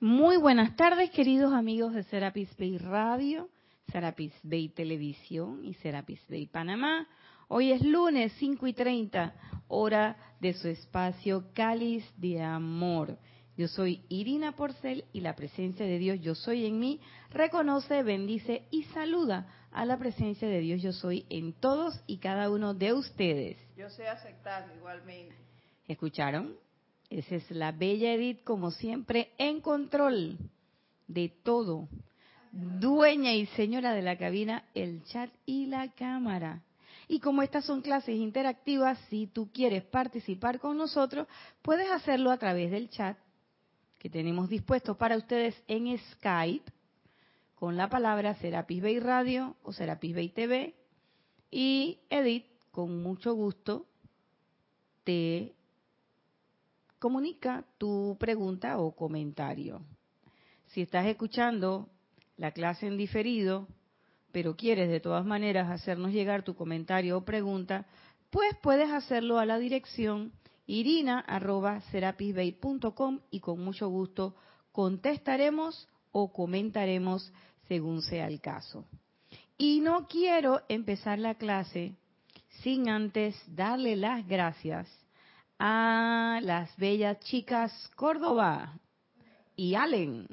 Muy buenas tardes, queridos amigos de Serapis Bay Radio, Serapis Bay Televisión y Serapis Bay Panamá. Hoy es lunes 5 y 30, hora de su espacio Cáliz de Amor. Yo soy Irina Porcel y la presencia de Dios Yo Soy en mí reconoce, bendice y saluda a la presencia de Dios Yo Soy en todos y cada uno de ustedes. Yo sé aceptarlo igualmente. ¿Escucharon? Esa es la bella Edith, como siempre, en control de todo. Dueña y señora de la cabina, el chat y la cámara. Y como estas son clases interactivas, si tú quieres participar con nosotros, puedes hacerlo a través del chat que tenemos dispuesto para ustedes en Skype con la palabra Serapis Bay Radio o Serapis Bay TV y Edith con mucho gusto te comunica tu pregunta o comentario. Si estás escuchando la clase en diferido, pero quieres de todas maneras hacernos llegar tu comentario o pregunta, pues puedes hacerlo a la dirección irina.serapisbay.com y con mucho gusto contestaremos o comentaremos según sea el caso. Y no quiero empezar la clase sin antes darle las gracias a las bellas chicas Córdoba y Allen.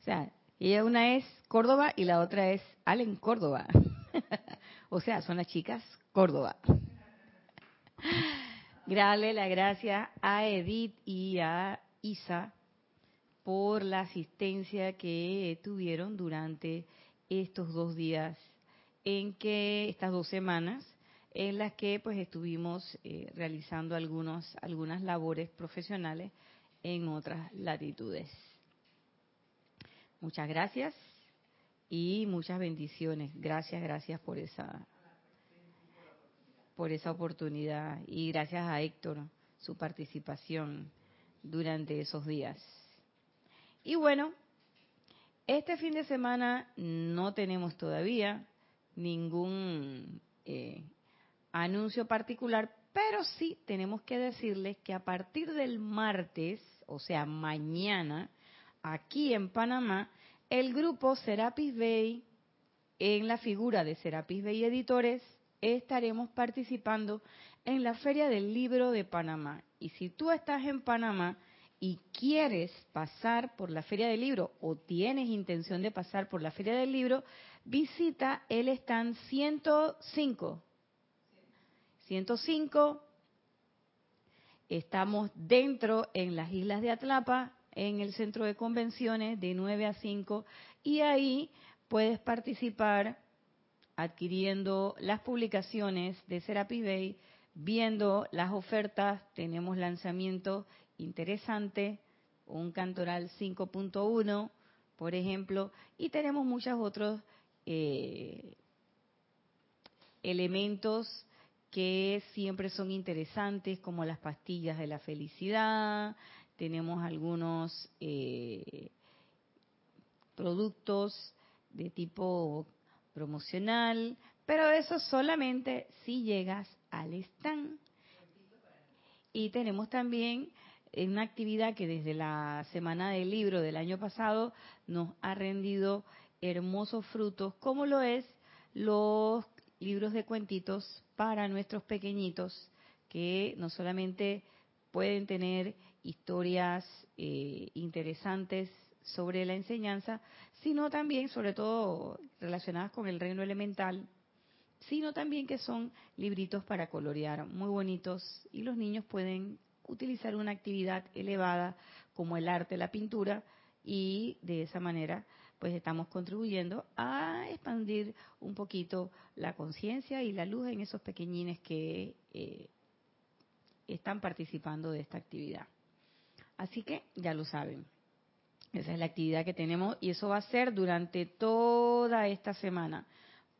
O sea, ella una es Córdoba y la otra es Allen Córdoba. o sea, son las chicas Córdoba. Darle la gracia a Edith y a Isa por la asistencia que tuvieron durante estos dos días en que estas dos semanas en las que pues estuvimos eh, realizando algunos algunas labores profesionales en otras latitudes. Muchas gracias y muchas bendiciones. Gracias, gracias por esa por esa oportunidad y gracias a Héctor su participación durante esos días. Y bueno, este fin de semana no tenemos todavía ningún eh, anuncio particular, pero sí tenemos que decirles que a partir del martes, o sea, mañana, aquí en Panamá, el grupo Serapis Bay, en la figura de Serapis Bay Editores, estaremos participando en la Feria del Libro de Panamá. Y si tú estás en Panamá y quieres pasar por la Feria del Libro o tienes intención de pasar por la Feria del Libro, visita el stand 105. 105. Estamos dentro en las Islas de Atlapa, en el centro de convenciones de 9 a 5 y ahí puedes participar adquiriendo las publicaciones de Serapis Bay, viendo las ofertas, tenemos lanzamiento interesante, un cantoral 5.1, por ejemplo, y tenemos muchos otros eh, elementos que siempre son interesantes, como las pastillas de la felicidad, tenemos algunos eh, productos de tipo promocional, pero eso solamente si llegas al stand. Y tenemos también una actividad que desde la Semana del Libro del año pasado nos ha rendido hermosos frutos, como lo es los libros de cuentitos para nuestros pequeñitos, que no solamente pueden tener historias eh, interesantes sobre la enseñanza, sino también, sobre todo relacionadas con el reino elemental, sino también que son libritos para colorear muy bonitos y los niños pueden utilizar una actividad elevada como el arte, la pintura y de esa manera pues estamos contribuyendo a expandir un poquito la conciencia y la luz en esos pequeñines que eh, están participando de esta actividad. Así que ya lo saben. Esa es la actividad que tenemos y eso va a ser durante toda esta semana.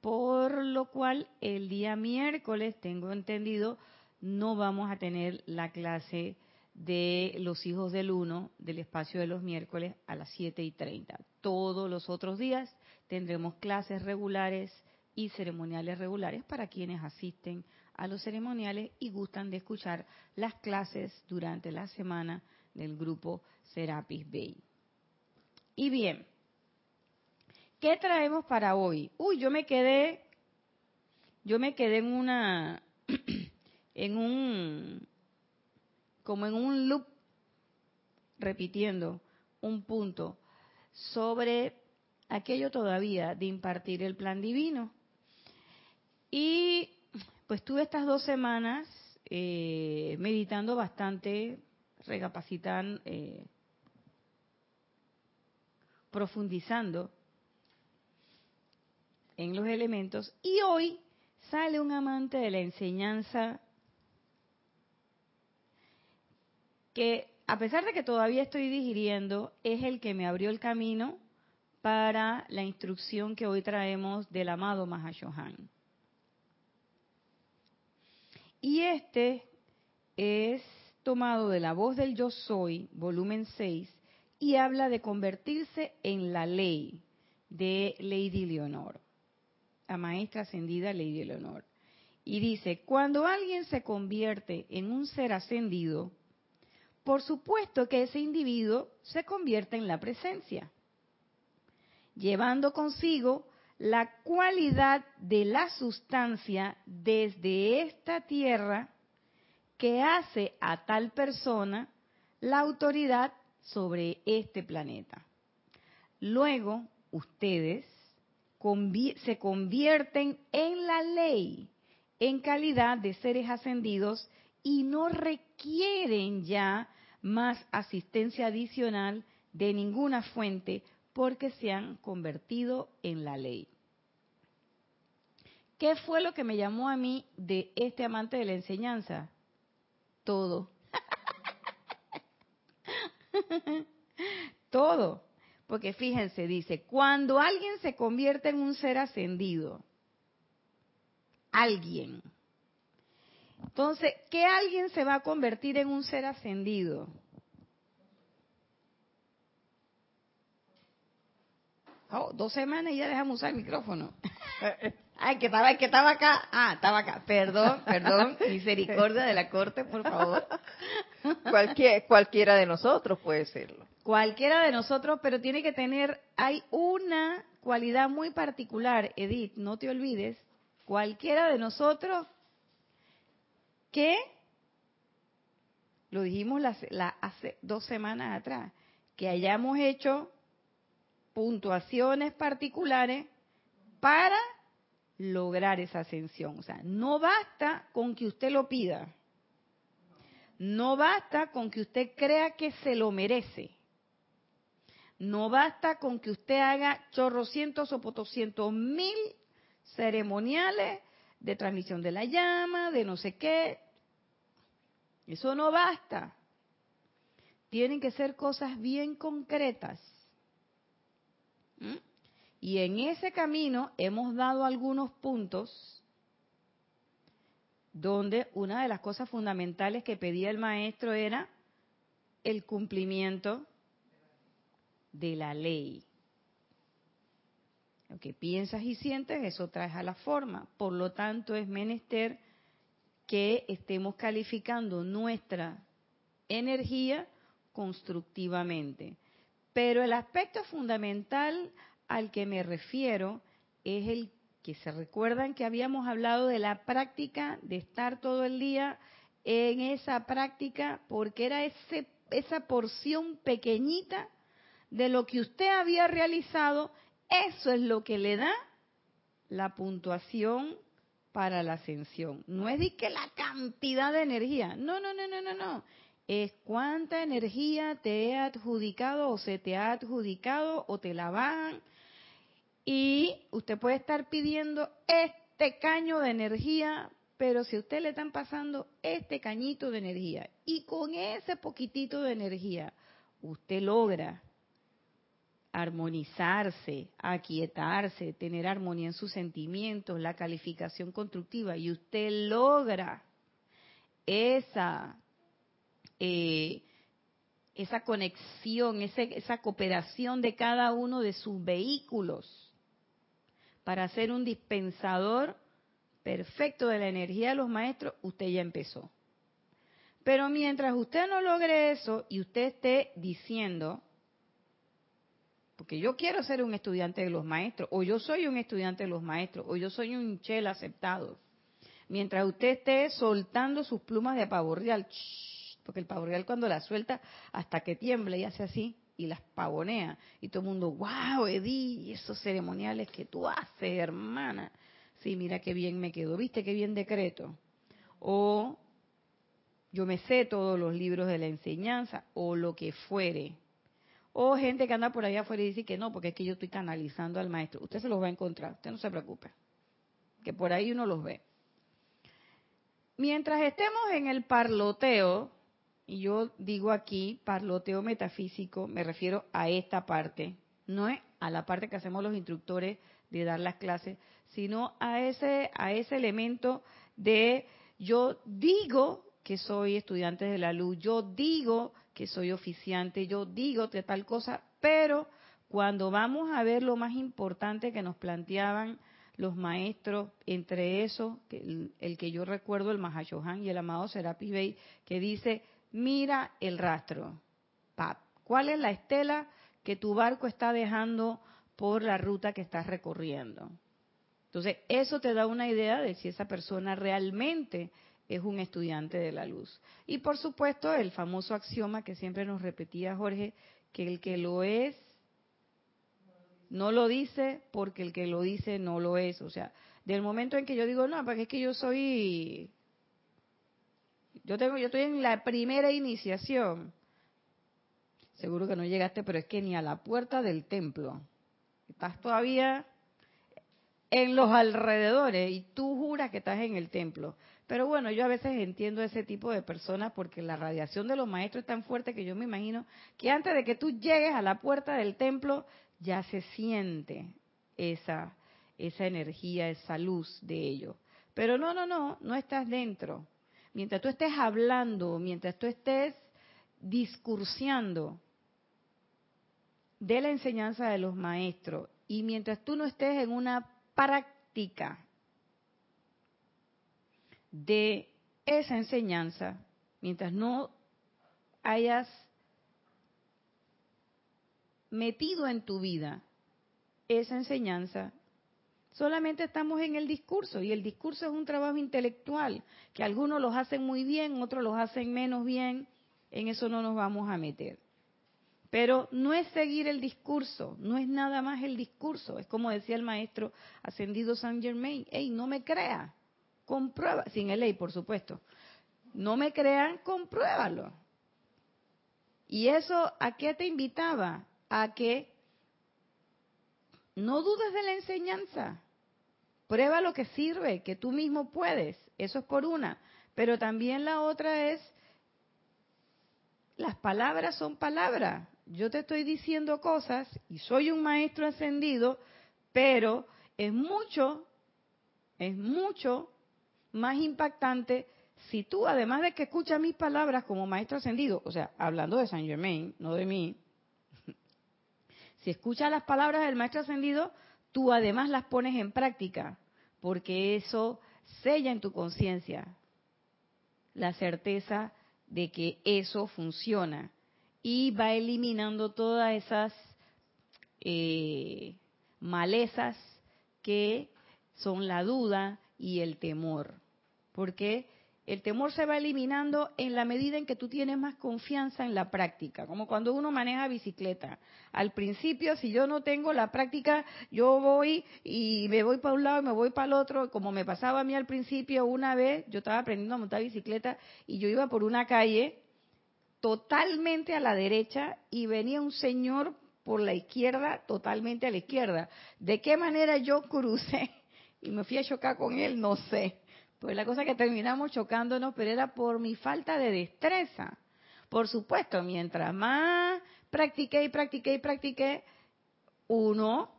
Por lo cual el día miércoles, tengo entendido, no vamos a tener la clase de los hijos del uno del espacio de los miércoles a las 7 y 30. Todos los otros días tendremos clases regulares y ceremoniales regulares para quienes asisten a los ceremoniales y gustan de escuchar las clases durante la semana del grupo Serapis Bay. Y bien, ¿qué traemos para hoy? Uy, yo me quedé, yo me quedé en una, en un, como en un loop, repitiendo un punto sobre aquello todavía de impartir el plan divino. Y pues tuve estas dos semanas eh, meditando bastante, recapacitando, eh, profundizando en los elementos y hoy sale un amante de la enseñanza que a pesar de que todavía estoy digiriendo, es el que me abrió el camino para la instrucción que hoy traemos del amado Mahashohan. Y este es tomado de la voz del Yo Soy, volumen 6, y habla de convertirse en la ley de Lady Leonor, la maestra ascendida Lady Leonor. Y dice, cuando alguien se convierte en un ser ascendido, por supuesto que ese individuo se convierte en la presencia, llevando consigo la cualidad de la sustancia desde esta tierra que hace a tal persona la autoridad sobre este planeta. Luego, ustedes se convierten en la ley en calidad de seres ascendidos y no requieren ya más asistencia adicional de ninguna fuente porque se han convertido en la ley. ¿Qué fue lo que me llamó a mí de este amante de la enseñanza? Todo. Todo. Porque fíjense, dice, cuando alguien se convierte en un ser ascendido, alguien. Entonces, ¿qué alguien se va a convertir en un ser ascendido? Oh, dos semanas y ya dejamos usar el micrófono. Ay, que estaba, que estaba acá. Ah, estaba acá. Perdón, perdón. Misericordia de la corte, por favor. cualquiera de nosotros puede serlo. Cualquiera de nosotros, pero tiene que tener, hay una cualidad muy particular, Edith, no te olvides, cualquiera de nosotros que, lo dijimos hace dos semanas atrás, que hayamos hecho puntuaciones particulares para lograr esa ascensión. O sea, no basta con que usted lo pida. No basta con que usted crea que se lo merece. No basta con que usted haga chorrocientos o potoscientos mil ceremoniales de transmisión de la llama, de no sé qué. Eso no basta. Tienen que ser cosas bien concretas. ¿Mm? Y en ese camino hemos dado algunos puntos donde una de las cosas fundamentales que pedía el maestro era el cumplimiento de la ley. Lo que piensas y sientes, eso traes a la forma. Por lo tanto, es menester que estemos calificando nuestra energía constructivamente. Pero el aspecto fundamental al que me refiero es el que se recuerdan que habíamos hablado de la práctica de estar todo el día en esa práctica porque era ese, esa porción pequeñita de lo que usted había realizado, eso es lo que le da la puntuación para la ascensión. No es de que la cantidad de energía, no, no, no, no, no, no. Es cuánta energía te he adjudicado o se te ha adjudicado o te la bajan y usted puede estar pidiendo este caño de energía, pero si a usted le están pasando este cañito de energía y con ese poquitito de energía usted logra armonizarse, aquietarse, tener armonía en sus sentimientos, la calificación constructiva, y usted logra esa, eh, esa conexión, esa cooperación de cada uno de sus vehículos para ser un dispensador perfecto de la energía de los maestros, usted ya empezó. Pero mientras usted no logre eso y usted esté diciendo, porque yo quiero ser un estudiante de los maestros, o yo soy un estudiante de los maestros, o yo soy un chel aceptado. Mientras usted esté soltando sus plumas de pavo real, porque el pavo real cuando la suelta hasta que tiembla y hace así y las pavonea y todo el mundo, wow, Edi, esos ceremoniales que tú haces, hermana. Sí, mira qué bien me quedó, viste qué bien decreto. O yo me sé todos los libros de la enseñanza o lo que fuere. O gente que anda por allá afuera y dice que no, porque es que yo estoy canalizando al maestro. Usted se los va a encontrar, usted no se preocupe. Que por ahí uno los ve. Mientras estemos en el parloteo, y yo digo aquí parloteo metafísico, me refiero a esta parte, no es a la parte que hacemos los instructores de dar las clases, sino a ese, a ese elemento de yo digo que soy estudiante de la luz, yo digo que soy oficiante, yo digo de tal cosa, pero cuando vamos a ver lo más importante que nos planteaban los maestros, entre eso, el, que yo recuerdo, el Mahashohan y el amado Serapi Bey, que dice, mira el rastro. ¿Cuál es la estela que tu barco está dejando por la ruta que estás recorriendo? Entonces, eso te da una idea de si esa persona realmente es un estudiante de la luz. Y por supuesto, el famoso axioma que siempre nos repetía Jorge, que el que lo es, no lo dice porque el que lo dice no lo es. O sea, del momento en que yo digo, no, porque es que yo soy, yo tengo, yo estoy en la primera iniciación. Seguro que no llegaste, pero es que ni a la puerta del templo. Estás todavía en los alrededores y tú juras que estás en el templo. Pero bueno, yo a veces entiendo ese tipo de personas porque la radiación de los maestros es tan fuerte que yo me imagino que antes de que tú llegues a la puerta del templo ya se siente esa, esa energía, esa luz de ellos. Pero no, no, no, no estás dentro. Mientras tú estés hablando, mientras tú estés discursiando de la enseñanza de los maestros y mientras tú no estés en una práctica de esa enseñanza, mientras no hayas metido en tu vida esa enseñanza, solamente estamos en el discurso y el discurso es un trabajo intelectual que algunos los hacen muy bien, otros los hacen menos bien, en eso no nos vamos a meter. Pero no es seguir el discurso, no es nada más el discurso, es como decía el maestro ascendido Saint Germain, hey, no me crea, comprueba, sin el ley, por supuesto. No me crean, compruébalo. ¿Y eso a qué te invitaba? A que no dudes de la enseñanza. Prueba lo que sirve, que tú mismo puedes. Eso es por una. Pero también la otra es, las palabras son palabras. Yo te estoy diciendo cosas y soy un maestro ascendido, pero es mucho, es mucho más impactante si tú, además de que escuchas mis palabras como maestro ascendido, o sea, hablando de Saint Germain, no de mí, si escuchas las palabras del maestro ascendido, tú además las pones en práctica, porque eso sella en tu conciencia la certeza de que eso funciona y va eliminando todas esas eh, malezas que son la duda y el temor porque el temor se va eliminando en la medida en que tú tienes más confianza en la práctica, como cuando uno maneja bicicleta. Al principio, si yo no tengo la práctica, yo voy y me voy para un lado y me voy para el otro, como me pasaba a mí al principio una vez, yo estaba aprendiendo a montar bicicleta y yo iba por una calle totalmente a la derecha y venía un señor por la izquierda, totalmente a la izquierda. ¿De qué manera yo crucé y me fui a chocar con él? No sé pues la cosa que terminamos chocándonos, pero era por mi falta de destreza. Por supuesto, mientras más practiqué y practiqué y practiqué, uno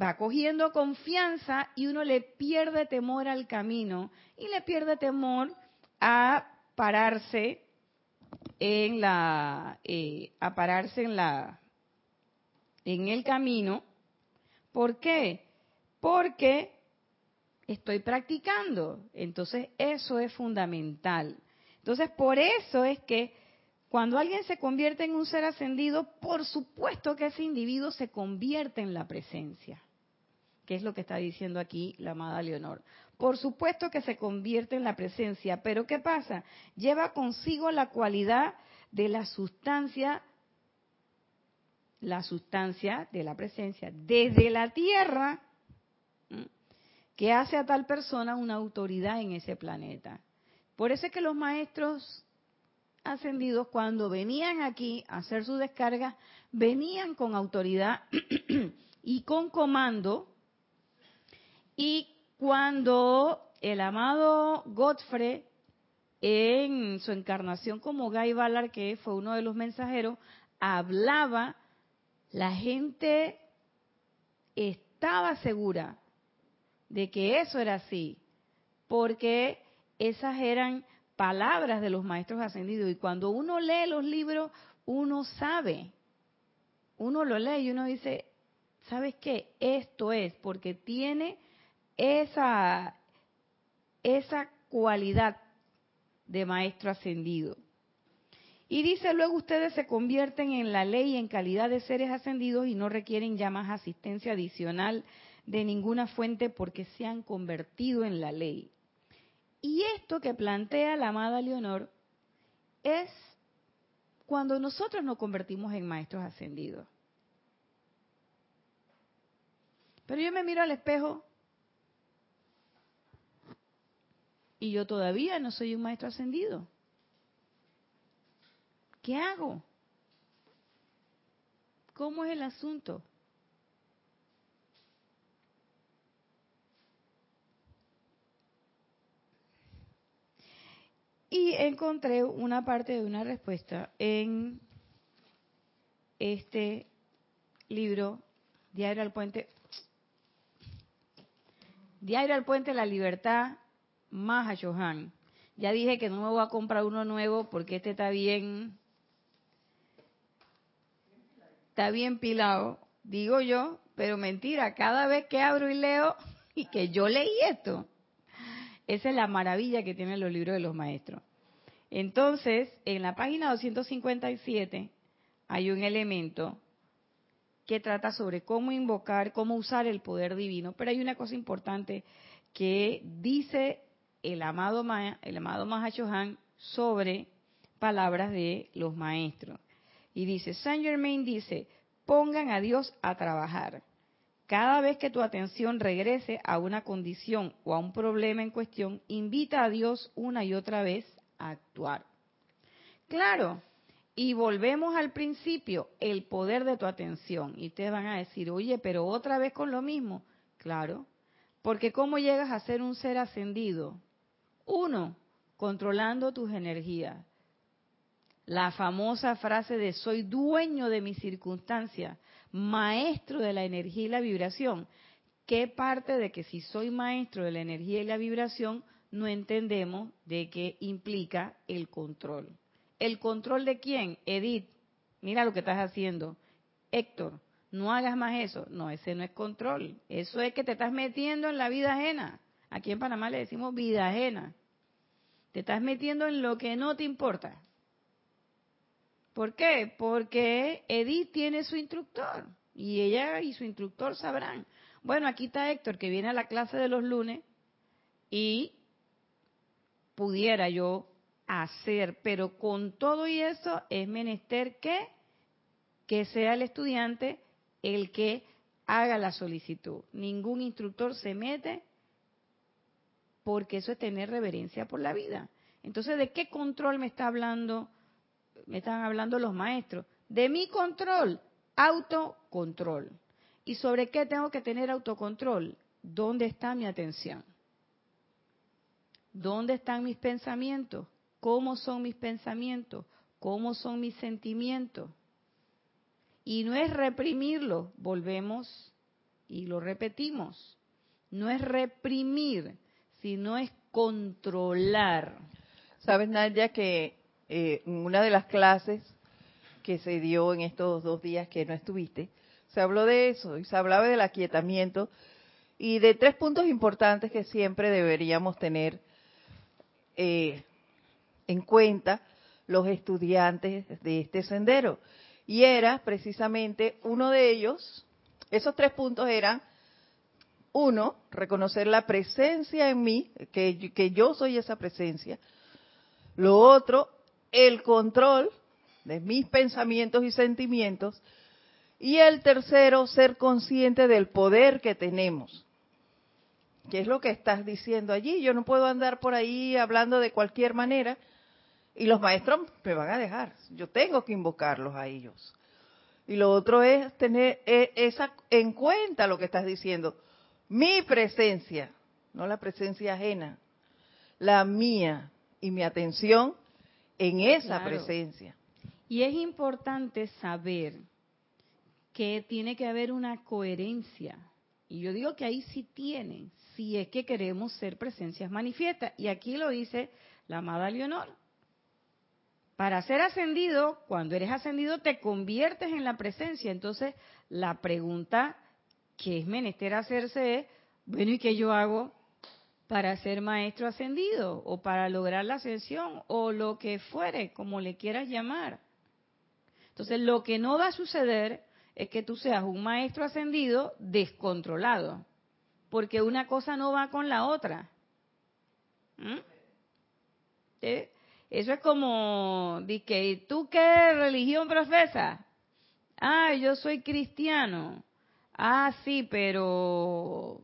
va cogiendo confianza y uno le pierde temor al camino y le pierde temor a pararse en la eh, a pararse en la en el camino ¿por qué? porque estoy practicando. Entonces, eso es fundamental. Entonces, por eso es que Cuando alguien se convierte en un ser ascendido, por supuesto que ese individuo se convierte en la presencia, que es lo que está diciendo aquí la amada Leonor. Por supuesto que se convierte en la presencia, pero ¿qué pasa? Lleva consigo la cualidad de la sustancia, la sustancia de la presencia, desde la tierra, que hace a tal persona una autoridad en ese planeta. Por eso es que los maestros ascendidos, cuando venían aquí a hacer su descarga, venían con autoridad y con comando. Y cuando el amado Godfrey, en su encarnación como Guy Ballard, que fue uno de los mensajeros, hablaba, la gente estaba segura de que eso era así, porque esas eran palabras de los maestros ascendidos. Y cuando uno lee los libros, uno sabe, uno lo lee y uno dice, ¿sabes qué? Esto es, porque tiene esa, esa cualidad de maestro ascendido. Y dice luego ustedes se convierten en la ley en calidad de seres ascendidos y no requieren ya más asistencia adicional de ninguna fuente porque se han convertido en la ley. Y esto que plantea la amada Leonor es cuando nosotros nos convertimos en maestros ascendidos. Pero yo me miro al espejo y yo todavía no soy un maestro ascendido. ¿Qué hago? ¿Cómo es el asunto? Y encontré una parte de una respuesta en este libro, Diario al Puente. Diario al Puente La Libertad, Maha Johan. Ya dije que no me voy a comprar uno nuevo porque este está bien, está bien pilado, digo yo, pero mentira, cada vez que abro y leo y que yo leí esto, esa es la maravilla que tienen los libros de los maestros. Entonces, en la página 257 hay un elemento que trata sobre cómo invocar, cómo usar el poder divino, pero hay una cosa importante que dice el amado, el amado sobre palabras de los maestros. Y dice, Saint Germain dice, pongan a Dios a trabajar. Cada vez que tu atención regrese a una condición o a un problema en cuestión, invita a Dios una y otra vez a actuar. Claro, y volvemos al principio, el poder de tu atención. Y ustedes van a decir, oye, pero otra vez con lo mismo. Claro, porque ¿cómo llegas a ser un ser ascendido? Uno, controlando tus energías. La famosa frase de soy dueño de mis circunstancias maestro de la energía y la vibración. ¿Qué parte de que si soy maestro de la energía y la vibración no entendemos de qué implica el control? ¿El control de quién? Edith, mira lo que estás haciendo. Héctor, no hagas más eso. No, ese no es control. Eso es que te estás metiendo en la vida ajena. Aquí en Panamá le decimos vida ajena. Te estás metiendo en lo que no te importa. ¿Por qué? Porque Edith tiene su instructor y ella y su instructor sabrán. Bueno, aquí está Héctor que viene a la clase de los lunes y pudiera yo hacer, pero con todo y eso es menester que que sea el estudiante el que haga la solicitud. Ningún instructor se mete porque eso es tener reverencia por la vida. Entonces, ¿de qué control me está hablando me están hablando los maestros, de mi control, autocontrol. ¿Y sobre qué tengo que tener autocontrol? ¿Dónde está mi atención? ¿Dónde están mis pensamientos? ¿Cómo son mis pensamientos? ¿Cómo son mis sentimientos? Y no es reprimirlo, volvemos y lo repetimos. No es reprimir, sino es controlar. Sabes, Nadia, que eh, una de las clases que se dio en estos dos días que no estuviste, se habló de eso y se hablaba del aquietamiento y de tres puntos importantes que siempre deberíamos tener eh, en cuenta los estudiantes de este sendero. Y era precisamente uno de ellos, esos tres puntos eran, uno, reconocer la presencia en mí, que, que yo soy esa presencia. Lo otro, el control de mis pensamientos y sentimientos. Y el tercero, ser consciente del poder que tenemos. ¿Qué es lo que estás diciendo allí? Yo no puedo andar por ahí hablando de cualquier manera y los maestros me van a dejar. Yo tengo que invocarlos a ellos. Y lo otro es tener e, esa en cuenta lo que estás diciendo. Mi presencia, no la presencia ajena, la mía y mi atención en esa presencia. Y es importante saber que tiene que haber una coherencia. Y yo digo que ahí sí tienen, si es que queremos ser presencias manifiestas. Y aquí lo dice la amada Leonor. Para ser ascendido, cuando eres ascendido, te conviertes en la presencia. Entonces, la pregunta que es menester hacerse es, bueno, ¿y qué yo hago para ser maestro ascendido? O para lograr la ascensión, o lo que fuere, como le quieras llamar. Entonces, lo que no va a suceder es que tú seas un maestro ascendido descontrolado, porque una cosa no va con la otra. ¿Mm? Eso es como, que, ¿tú qué religión profesas? Ah, yo soy cristiano. Ah, sí, pero,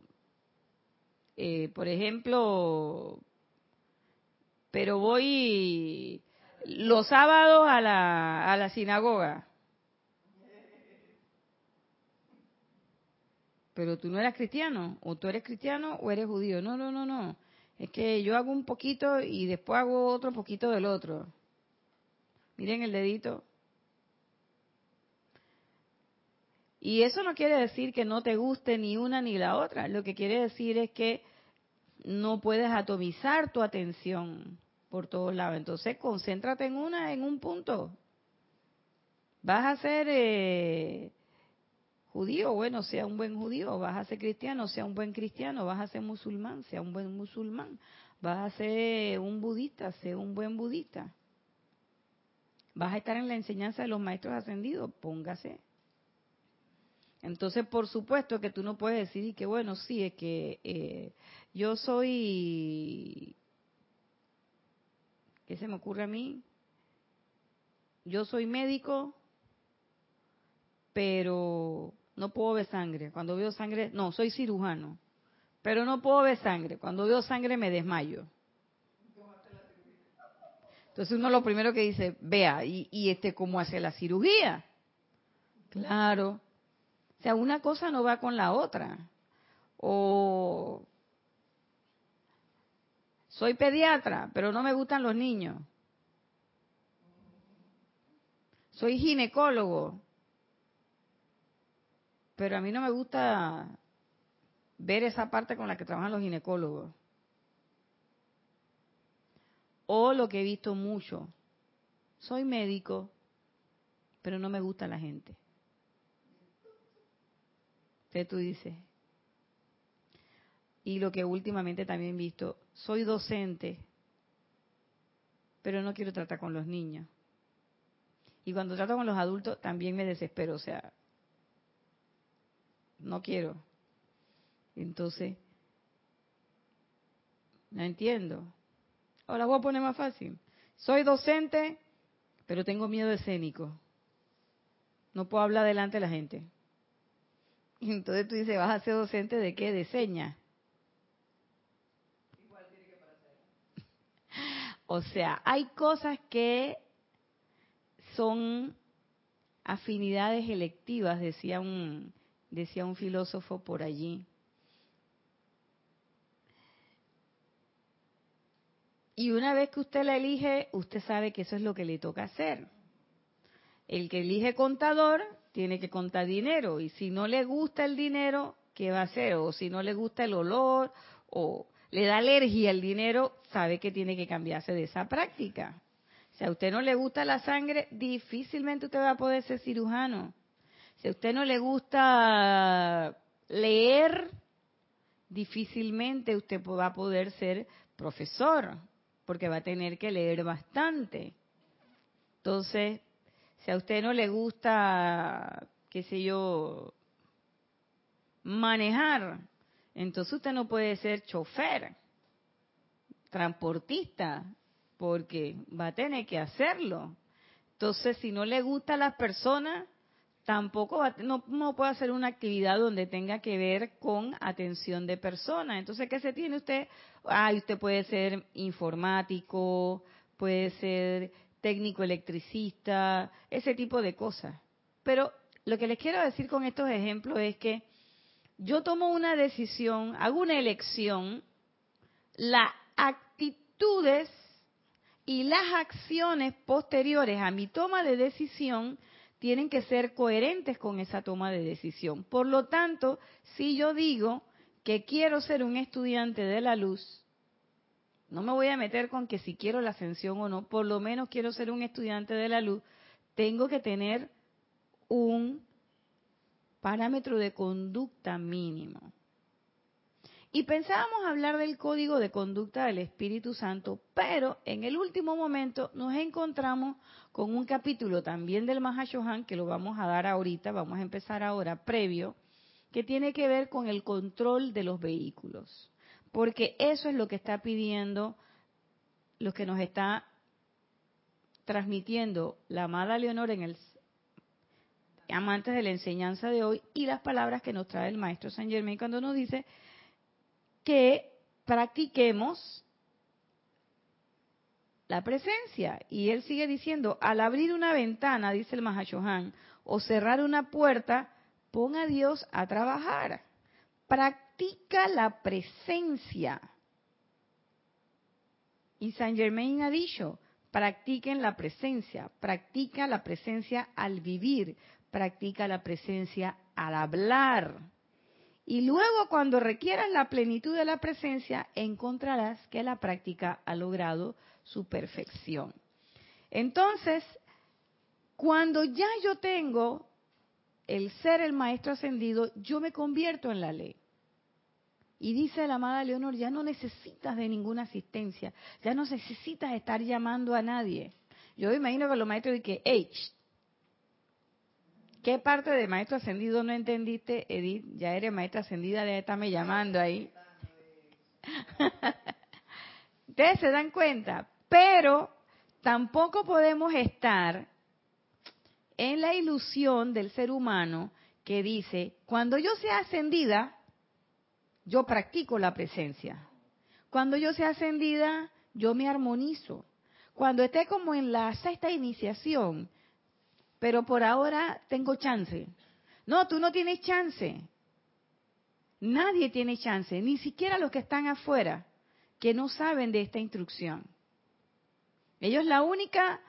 eh, por ejemplo, pero voy los sábados a la, a la sinagoga. Pero tú no eras cristiano, o tú eres cristiano o eres judío. No, no, no, no. Es que yo hago un poquito y después hago otro poquito del otro. Miren el dedito. Y eso no quiere decir que no te guste ni una ni la otra. Lo que quiere decir es que no puedes atomizar tu atención por todos lados. Entonces, concéntrate en una, en un punto. Vas a ser eh, judío, bueno, sea un buen judío. Vas a ser cristiano, sea un buen cristiano. Vas a ser musulmán, sea un buen musulmán. Vas a ser un budista, sea un buen budista. Vas a estar en la enseñanza de los maestros ascendidos, póngase. Entonces, por supuesto que tú no puedes decir que, bueno, sí, es que eh, yo soy ¿Qué se me ocurre a mí? Yo soy médico, pero no puedo ver sangre. Cuando veo sangre, no, soy cirujano, pero no puedo ver sangre. Cuando veo sangre me desmayo. Entonces uno lo primero que dice, vea, ¿y, y este cómo hace la cirugía? Claro. O sea, una cosa no va con la otra. O soy pediatra, pero no me gustan los niños. Soy ginecólogo, pero a mí no me gusta ver esa parte con la que trabajan los ginecólogos. O lo que he visto mucho, soy médico, pero no me gusta la gente. Tú dices, y lo que últimamente también he visto, soy docente, pero no quiero tratar con los niños. Y cuando trato con los adultos también me desespero, o sea, no quiero. Entonces, no entiendo. Ahora voy a poner más fácil. Soy docente, pero tengo miedo escénico. No puedo hablar delante de la gente. Entonces tú dices, ¿vas a ser docente de qué? De señas. O sea, hay cosas que son afinidades electivas, decía un, decía un filósofo por allí. Y una vez que usted la elige, usted sabe que eso es lo que le toca hacer. El que elige contador tiene que contar dinero y si no le gusta el dinero, ¿qué va a hacer? O si no le gusta el olor o le da alergia al dinero, sabe que tiene que cambiarse de esa práctica. Si a usted no le gusta la sangre, difícilmente usted va a poder ser cirujano. Si a usted no le gusta leer, difícilmente usted va a poder ser profesor, porque va a tener que leer bastante. Entonces, si a usted no le gusta, qué sé yo, manejar, entonces usted no puede ser chofer, transportista, porque va a tener que hacerlo. Entonces, si no le gusta a las personas, tampoco no, puede hacer una actividad donde tenga que ver con atención de personas. Entonces, ¿qué se tiene usted? Ah, usted puede ser informático, puede ser técnico electricista, ese tipo de cosas. Pero lo que les quiero decir con estos ejemplos es que yo tomo una decisión, hago una elección, las actitudes y las acciones posteriores a mi toma de decisión tienen que ser coherentes con esa toma de decisión. Por lo tanto, si yo digo que quiero ser un estudiante de la luz, no me voy a meter con que si quiero la ascensión o no, por lo menos quiero ser un estudiante de la luz, tengo que tener un parámetro de conducta mínimo. Y pensábamos hablar del código de conducta del Espíritu Santo, pero en el último momento nos encontramos con un capítulo también del Mahashohan, que lo vamos a dar ahorita, vamos a empezar ahora, previo, que tiene que ver con el control de los vehículos. Porque eso es lo que está pidiendo, lo que nos está transmitiendo la amada Leonor en el amantes de la enseñanza de hoy y las palabras que nos trae el maestro San Germain cuando nos dice que practiquemos la presencia. Y él sigue diciendo, al abrir una ventana, dice el Mahashohan, o cerrar una puerta, pon a Dios a trabajar. La presencia. Y San Germain ha dicho, practiquen la presencia, practica la presencia al vivir, practica la presencia al hablar. Y luego cuando requieras la plenitud de la presencia, encontrarás que la práctica ha logrado su perfección. Entonces, cuando ya yo tengo el ser el maestro ascendido, yo me convierto en la ley. Y dice la amada Leonor, ya no necesitas de ninguna asistencia, ya no necesitas estar llamando a nadie. Yo imagino que los maestros dicen, hey, ¿Qué parte de maestro ascendido no entendiste, Edith? Ya eres maestra ascendida, de estarme llamando ahí. Ustedes se dan cuenta, pero tampoco podemos estar en la ilusión del ser humano que dice, cuando yo sea ascendida, yo practico la presencia. Cuando yo sea ascendida, yo me armonizo. Cuando esté como en la sexta iniciación, pero por ahora tengo chance. No, tú no tienes chance. Nadie tiene chance, ni siquiera los que están afuera, que no saben de esta instrucción. Ellos la única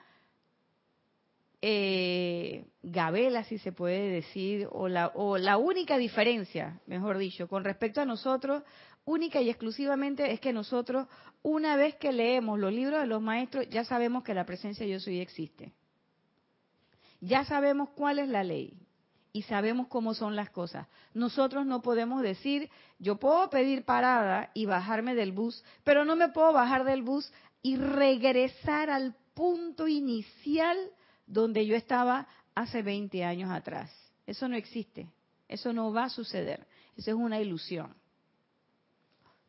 eh, gabela, si se puede decir, o la, o la única diferencia, mejor dicho, con respecto a nosotros, única y exclusivamente es que nosotros, una vez que leemos los libros de los maestros, ya sabemos que la presencia yo soy existe. Ya sabemos cuál es la ley y sabemos cómo son las cosas. Nosotros no podemos decir, yo puedo pedir parada y bajarme del bus, pero no me puedo bajar del bus y regresar al punto inicial donde yo estaba hace 20 años atrás. Eso no existe. Eso no va a suceder. Eso es una ilusión.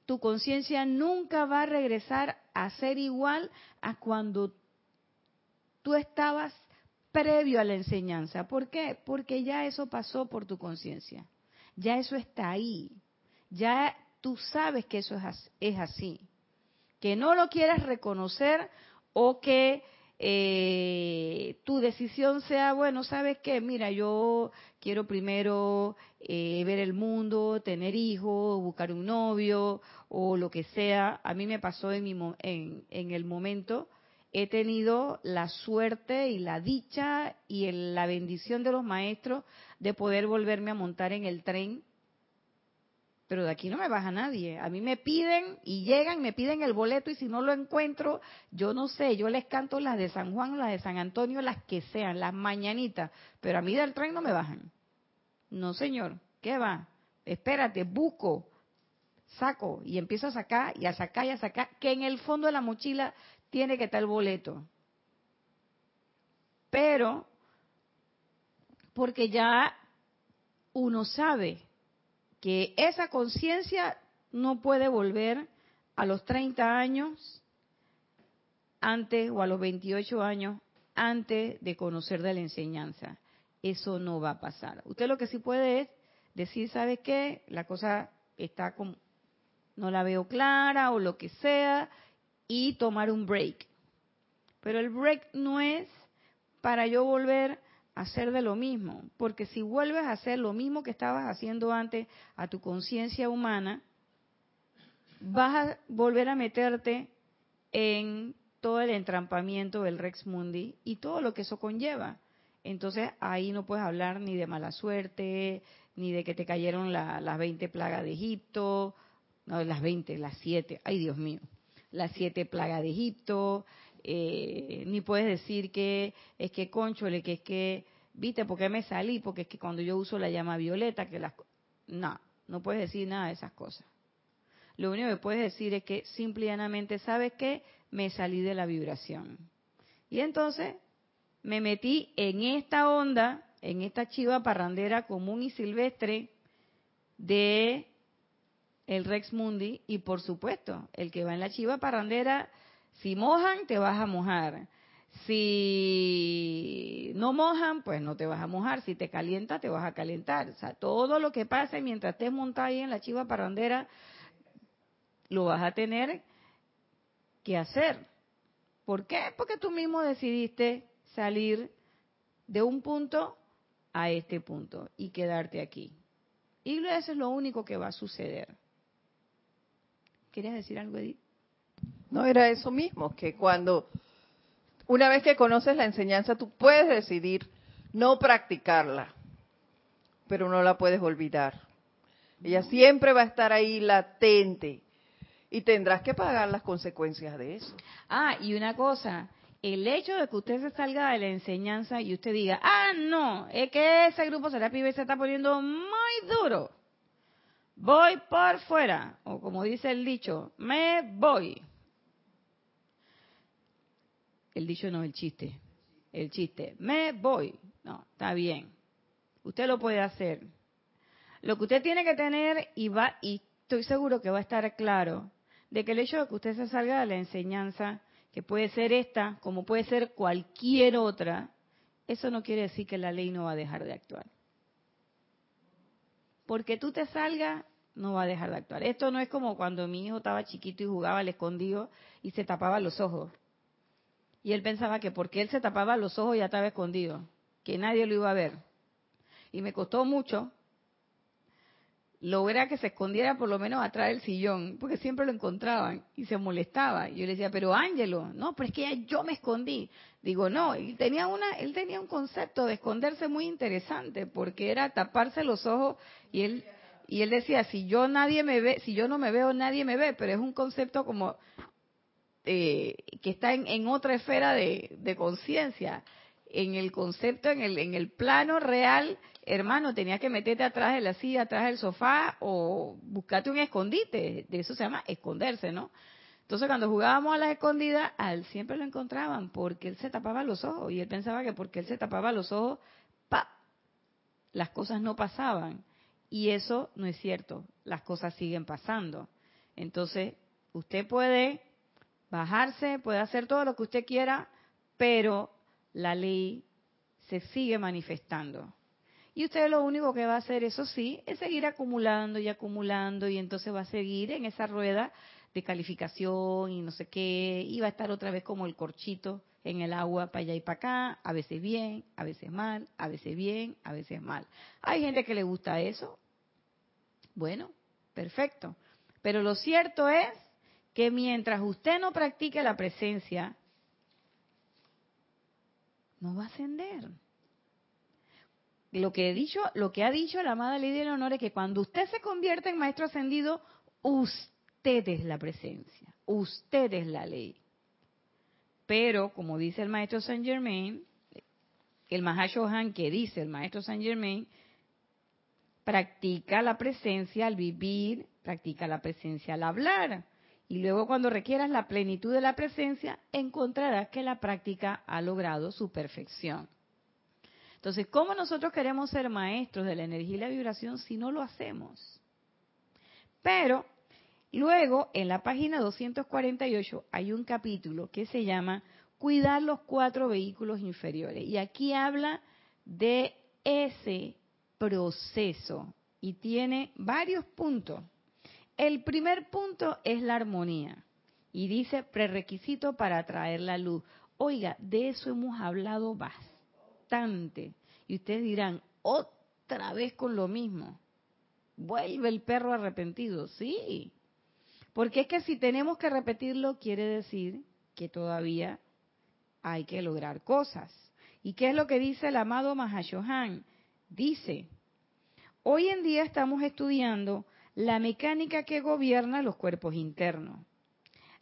Tu conciencia nunca va a regresar a ser igual a cuando tú estabas previo a la enseñanza. ¿Por qué? Porque ya eso pasó por tu conciencia. Ya eso está ahí. Ya tú sabes que eso es así. Que no lo quieras reconocer o que eh, tu decisión sea, bueno, ¿sabes qué? Mira, yo quiero primero eh, ver el mundo, tener hijos, buscar un novio o lo que sea. A mí me pasó en, mi, en, en el momento he tenido la suerte y la dicha y la bendición de los maestros de poder volverme a montar en el tren. Pero de aquí no me baja nadie. A mí me piden y llegan, me piden el boleto y si no lo encuentro, yo no sé, yo les canto las de San Juan, las de San Antonio, las que sean, las mañanitas. Pero a mí del tren no me bajan. No, señor, ¿qué va? Espérate, busco, saco y empiezo a sacar y a sacar y a sacar, que en el fondo de la mochila tiene que estar el boleto. pero porque ya uno sabe que esa conciencia no puede volver a los 30 años antes o a los 28 años antes de conocer de la enseñanza. Eso no va a pasar. Usted lo que sí puede es decir, ¿sabe qué? La cosa está como, no la veo clara o lo que sea, y tomar un break. Pero el break no es para yo volver a hacer de lo mismo, porque si vuelves a hacer lo mismo que estabas haciendo antes a tu conciencia humana, vas a volver a meterte en todo el entrampamiento del Rex Mundi y todo lo que eso conlleva. Entonces ahí no puedes hablar ni de mala suerte, ni de que te cayeron las 20 plagas de Egipto, no, las 20, las 7, ay Dios mío, las 7 plagas de Egipto, eh, ni puedes decir que es que conchole, que es que, viste, porque me salí, porque es que cuando yo uso la llama violeta, que las... No, no puedes decir nada de esas cosas. Lo único que puedes decir es que simplemente sabes que me salí de la vibración. Y entonces me metí en esta onda, en esta chiva parrandera común y silvestre de el Rex Mundi y por supuesto, el que va en la chiva parrandera, si mojan, te vas a mojar. Si no mojan, pues no te vas a mojar. Si te calienta, te vas a calentar. O sea, todo lo que pase mientras estés montado ahí en la chiva parrandera, lo vas a tener que hacer. ¿Por qué? Porque tú mismo decidiste salir de un punto a este punto y quedarte aquí. Y eso es lo único que va a suceder. ¿Quieres decir algo, Edith? No, era eso mismo, que cuando una vez que conoces la enseñanza, tú puedes decidir no practicarla, pero no la puedes olvidar. Ella siempre va a estar ahí latente y tendrás que pagar las consecuencias de eso. Ah, y una cosa, el hecho de que usted se salga de la enseñanza y usted diga, ah, no, es que ese grupo Serapis se está poniendo muy duro, voy por fuera, o como dice el dicho, me voy. El dicho no, el chiste, el chiste, me voy. No, está bien, usted lo puede hacer. Lo que usted tiene que tener y va y estoy seguro que va a estar claro de que el hecho de que usted se salga de la enseñanza, que puede ser esta, como puede ser cualquier otra, eso no quiere decir que la ley no va a dejar de actuar. Porque tú te salgas, no va a dejar de actuar. Esto no es como cuando mi hijo estaba chiquito y jugaba al escondido y se tapaba los ojos. Y él pensaba que porque él se tapaba los ojos ya estaba escondido, que nadie lo iba a ver. Y me costó mucho logra que se escondiera por lo menos atrás del sillón, porque siempre lo encontraban y se molestaba. Y yo le decía, pero Ángelo, no, pero es que ya yo me escondí. Digo, no, él tenía, una, él tenía un concepto de esconderse muy interesante, porque era taparse los ojos y él, y él decía, si yo nadie me ve, si yo no me veo, nadie me ve, pero es un concepto como eh, que está en, en, otra esfera de, conciencia. En el concepto, en el, en el plano real, hermano, tenías que meterte atrás de la silla, atrás del sofá o buscarte un escondite. De eso se llama esconderse, ¿no? Entonces cuando jugábamos a las escondidas, a él siempre lo encontraban porque él se tapaba los ojos y él pensaba que porque él se tapaba los ojos, pa, las cosas no pasaban. Y eso no es cierto, las cosas siguen pasando. Entonces, usted puede bajarse, puede hacer todo lo que usted quiera, pero la ley se sigue manifestando. Y usted lo único que va a hacer, eso sí, es seguir acumulando y acumulando y entonces va a seguir en esa rueda de calificación y no sé qué, y va a estar otra vez como el corchito en el agua para allá y para acá, a veces bien, a veces mal, a veces bien, a veces mal. Hay gente que le gusta eso. Bueno, perfecto. Pero lo cierto es que mientras usted no practique la presencia, no va a ascender lo que dicho, lo que ha dicho la amada Lady Leonor es que cuando usted se convierte en maestro ascendido, usted es la presencia, usted es la ley. Pero, como dice el maestro Saint Germain, el Mahashohan que dice el maestro Saint Germain, practica la presencia al vivir, practica la presencia al hablar. Y luego cuando requieras la plenitud de la presencia, encontrarás que la práctica ha logrado su perfección. Entonces, ¿cómo nosotros queremos ser maestros de la energía y la vibración si no lo hacemos? Pero luego, en la página 248 hay un capítulo que se llama Cuidar los cuatro vehículos inferiores. Y aquí habla de ese proceso y tiene varios puntos. El primer punto es la armonía y dice prerequisito para atraer la luz. Oiga, de eso hemos hablado bastante. Y ustedes dirán, otra vez con lo mismo. Vuelve el perro arrepentido. Sí. Porque es que si tenemos que repetirlo, quiere decir que todavía hay que lograr cosas. ¿Y qué es lo que dice el amado Mahashohan? Dice, hoy en día estamos estudiando la mecánica que gobierna los cuerpos internos.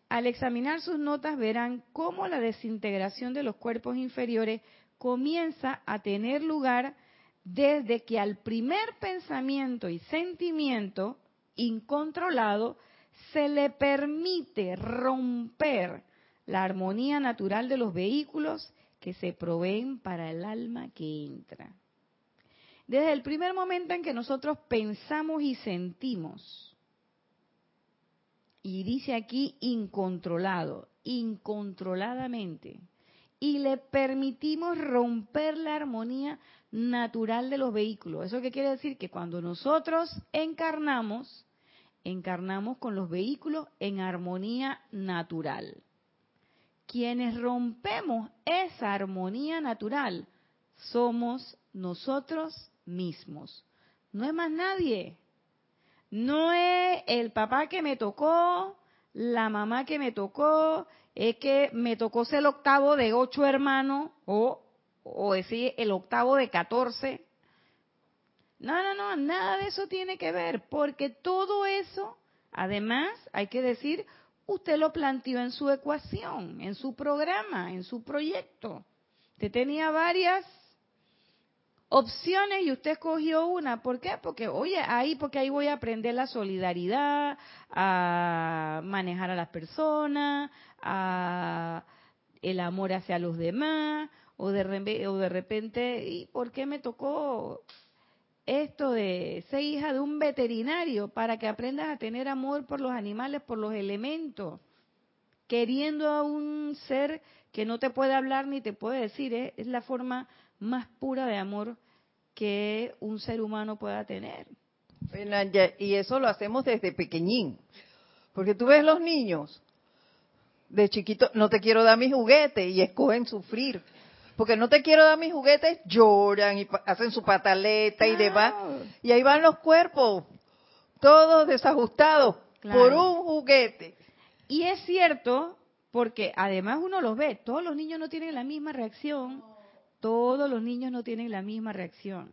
Al examinar sus notas verán cómo la desintegración de los cuerpos inferiores comienza a tener lugar desde que al primer pensamiento y sentimiento incontrolado se le permite romper la armonía natural de los vehículos que se proveen para el alma que entra. Desde el primer momento en que nosotros pensamos y sentimos, y dice aquí incontrolado, incontroladamente, y le permitimos romper la armonía natural de los vehículos. ¿Eso qué quiere decir? Que cuando nosotros encarnamos, encarnamos con los vehículos en armonía natural. Quienes rompemos esa armonía natural somos nosotros mismos. No es más nadie. No es el papá que me tocó, la mamá que me tocó, es que me tocó ser el octavo de ocho hermanos o, o decir el octavo de catorce. No, no, no, nada de eso tiene que ver, porque todo eso, además, hay que decir, usted lo planteó en su ecuación, en su programa, en su proyecto. Usted tenía varias opciones y usted escogió una. ¿Por qué? Porque, oye, ahí, porque ahí voy a aprender la solidaridad, a manejar a las personas, a el amor hacia los demás, o de, o de repente, ¿y por qué me tocó esto de ser hija de un veterinario? Para que aprendas a tener amor por los animales, por los elementos, queriendo a un ser que no te puede hablar ni te puede decir, ¿eh? es la forma más pura de amor que un ser humano pueda tener. Y eso lo hacemos desde pequeñín. Porque tú ves los niños de chiquito, no te quiero dar mis juguetes y escogen sufrir. Porque no te quiero dar mis juguetes, lloran y hacen su pataleta y demás. Y ahí van los cuerpos, todos desajustados por un juguete. Y es cierto, porque además uno los ve, todos los niños no tienen la misma reacción todos los niños no tienen la misma reacción.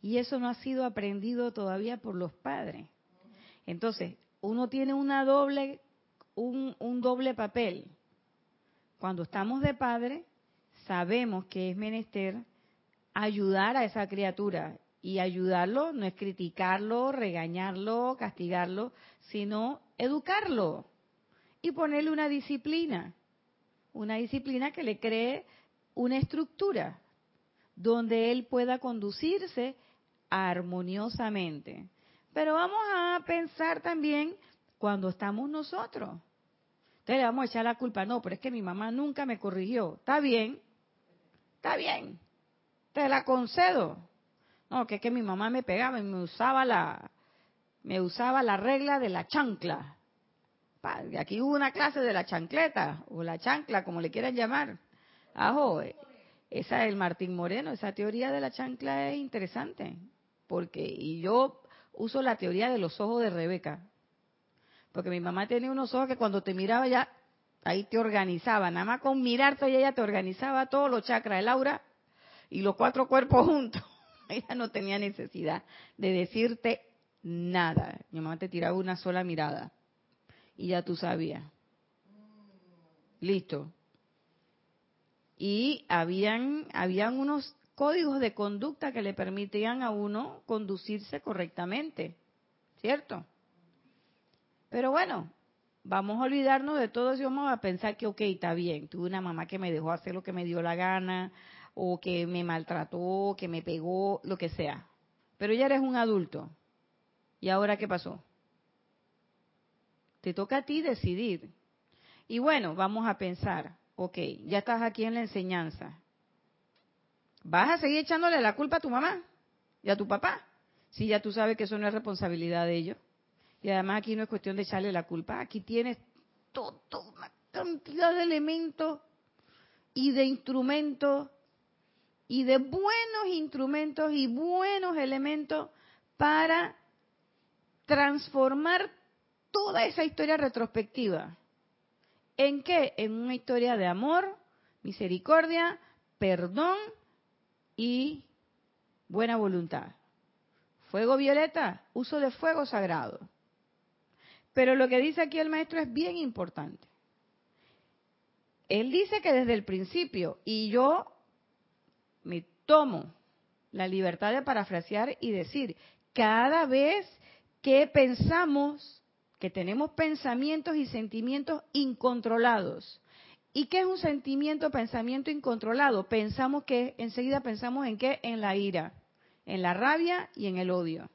Y eso no ha sido aprendido todavía por los padres. Entonces, uno tiene una doble, un, un doble papel. Cuando estamos de padre, sabemos que es menester ayudar a esa criatura. Y ayudarlo no es criticarlo, regañarlo, castigarlo, sino educarlo y ponerle una disciplina. Una disciplina que le cree una estructura donde él pueda conducirse armoniosamente. Pero vamos a pensar también cuando estamos nosotros. Entonces le vamos a echar la culpa, no, pero es que mi mamá nunca me corrigió. Está bien, está bien, te la concedo. No, que es que mi mamá me pegaba y me usaba la, me usaba la regla de la chancla. Aquí hubo una clase de la chancleta, o la chancla, como le quieran llamar. Ajo, esa el Martín Moreno, esa teoría de la chancla es interesante, porque y yo uso la teoría de los ojos de Rebeca, porque mi mamá tenía unos ojos que cuando te miraba ya ahí te organizaba, nada más con mirarte ella te organizaba todos los chakras, el aura y los cuatro cuerpos juntos. Ella no tenía necesidad de decirte nada. Mi mamá te tiraba una sola mirada y ya tú sabías. Listo y habían, habían unos códigos de conducta que le permitían a uno conducirse correctamente, ¿cierto? Pero bueno, vamos a olvidarnos de todo eso y vamos a pensar que, ok, está bien, tuve una mamá que me dejó hacer lo que me dio la gana, o que me maltrató, que me pegó, lo que sea. Pero ya eres un adulto. ¿Y ahora qué pasó? Te toca a ti decidir. Y bueno, vamos a pensar, ok, ya estás aquí en la enseñanza. ¿Vas a seguir echándole la culpa a tu mamá y a tu papá? Si ya tú sabes que eso no es responsabilidad de ellos. Y además aquí no es cuestión de echarle la culpa, aquí tienes toda una cantidad de elementos y de instrumentos y de buenos instrumentos y buenos elementos para transformar toda esa historia retrospectiva. ¿En qué? En una historia de amor, misericordia, perdón y buena voluntad. Fuego violeta, uso de fuego sagrado. Pero lo que dice aquí el maestro es bien importante. Él dice que desde el principio, y yo me tomo la libertad de parafrasear y decir, cada vez que pensamos, que tenemos pensamientos y sentimientos incontrolados. ¿Y qué es un sentimiento, pensamiento incontrolado? Pensamos que, enseguida pensamos en qué? En la ira, en la rabia y en el odio.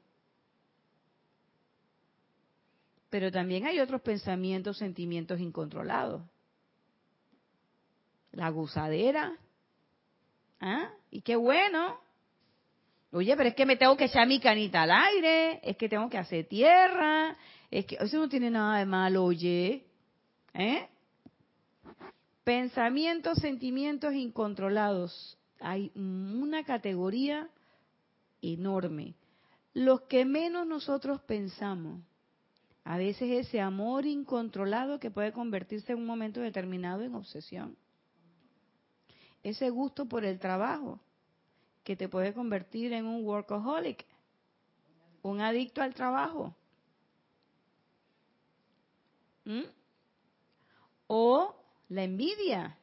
Pero también hay otros pensamientos, sentimientos incontrolados. La gozadera. ¿Ah? Y qué bueno. Oye, pero es que me tengo que echar mi canita al aire, es que tengo que hacer tierra, es que eso no tiene nada de malo, oye. ¿Eh? Pensamientos, sentimientos incontrolados. Hay una categoría enorme. Los que menos nosotros pensamos. A veces ese amor incontrolado que puede convertirse en un momento determinado en obsesión. Ese gusto por el trabajo que te puede convertir en un workaholic, un adicto al trabajo. ¿Mm? O la envidia,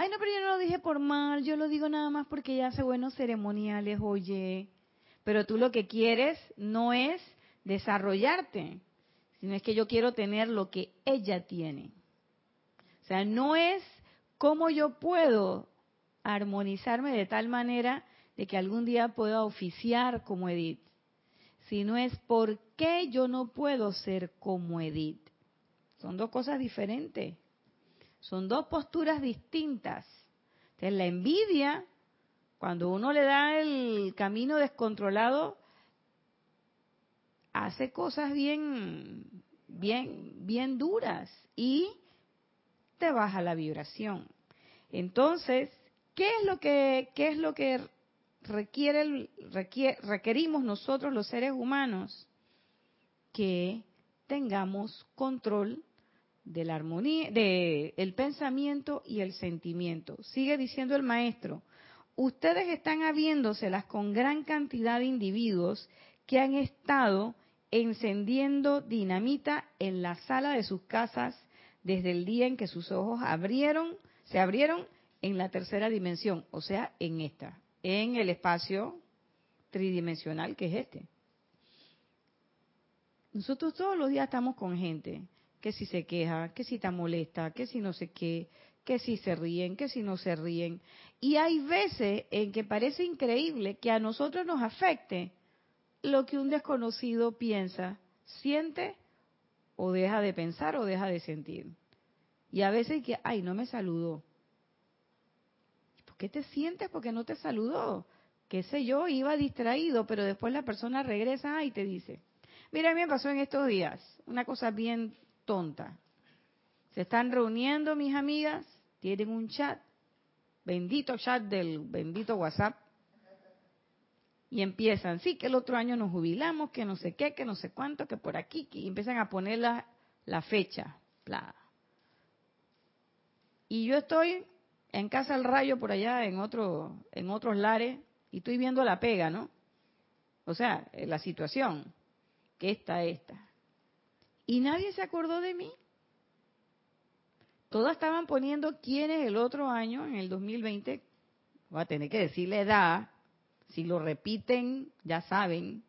Ay, no, pero yo no lo dije por mal, yo lo digo nada más porque ya hace buenos ceremoniales, oye. Pero tú lo que quieres no es desarrollarte, sino es que yo quiero tener lo que ella tiene. O sea, no es cómo yo puedo armonizarme de tal manera de que algún día pueda oficiar como Edith, sino es por qué yo no puedo ser como Edith. Son dos cosas diferentes. Son dos posturas distintas. Entonces, la envidia, cuando uno le da el camino descontrolado, hace cosas bien, bien, bien duras y te baja la vibración. Entonces, ¿qué es lo que, qué es lo que requiere, requerimos nosotros los seres humanos? Que tengamos control de la armonía, de el pensamiento y el sentimiento. Sigue diciendo el maestro, ustedes están habiéndoselas con gran cantidad de individuos que han estado encendiendo dinamita en la sala de sus casas desde el día en que sus ojos abrieron, se abrieron en la tercera dimensión, o sea, en esta, en el espacio tridimensional que es este. Nosotros todos los días estamos con gente que si se queja, que si está molesta, que si no sé qué, que si se ríen, que si no se ríen. Y hay veces en que parece increíble que a nosotros nos afecte lo que un desconocido piensa, siente o deja de pensar o deja de sentir. Y a veces que, ay, no me saludó. ¿Por qué te sientes porque no te saludó? Qué sé yo, iba distraído, pero después la persona regresa y te dice, mira, a mí me pasó en estos días una cosa bien tonta. Se están reuniendo mis amigas, tienen un chat, bendito chat del bendito WhatsApp, y empiezan, sí, que el otro año nos jubilamos, que no sé qué, que no sé cuánto, que por aquí, y empiezan a poner la, la fecha. Y yo estoy en Casa del Rayo, por allá, en, otro, en otros lares, y estoy viendo la pega, ¿no? O sea, la situación, que está esta. Y nadie se acordó de mí. Todas estaban poniendo quién es el otro año, en el 2020. Voy a tener que decir la edad. Si lo repiten, ya saben.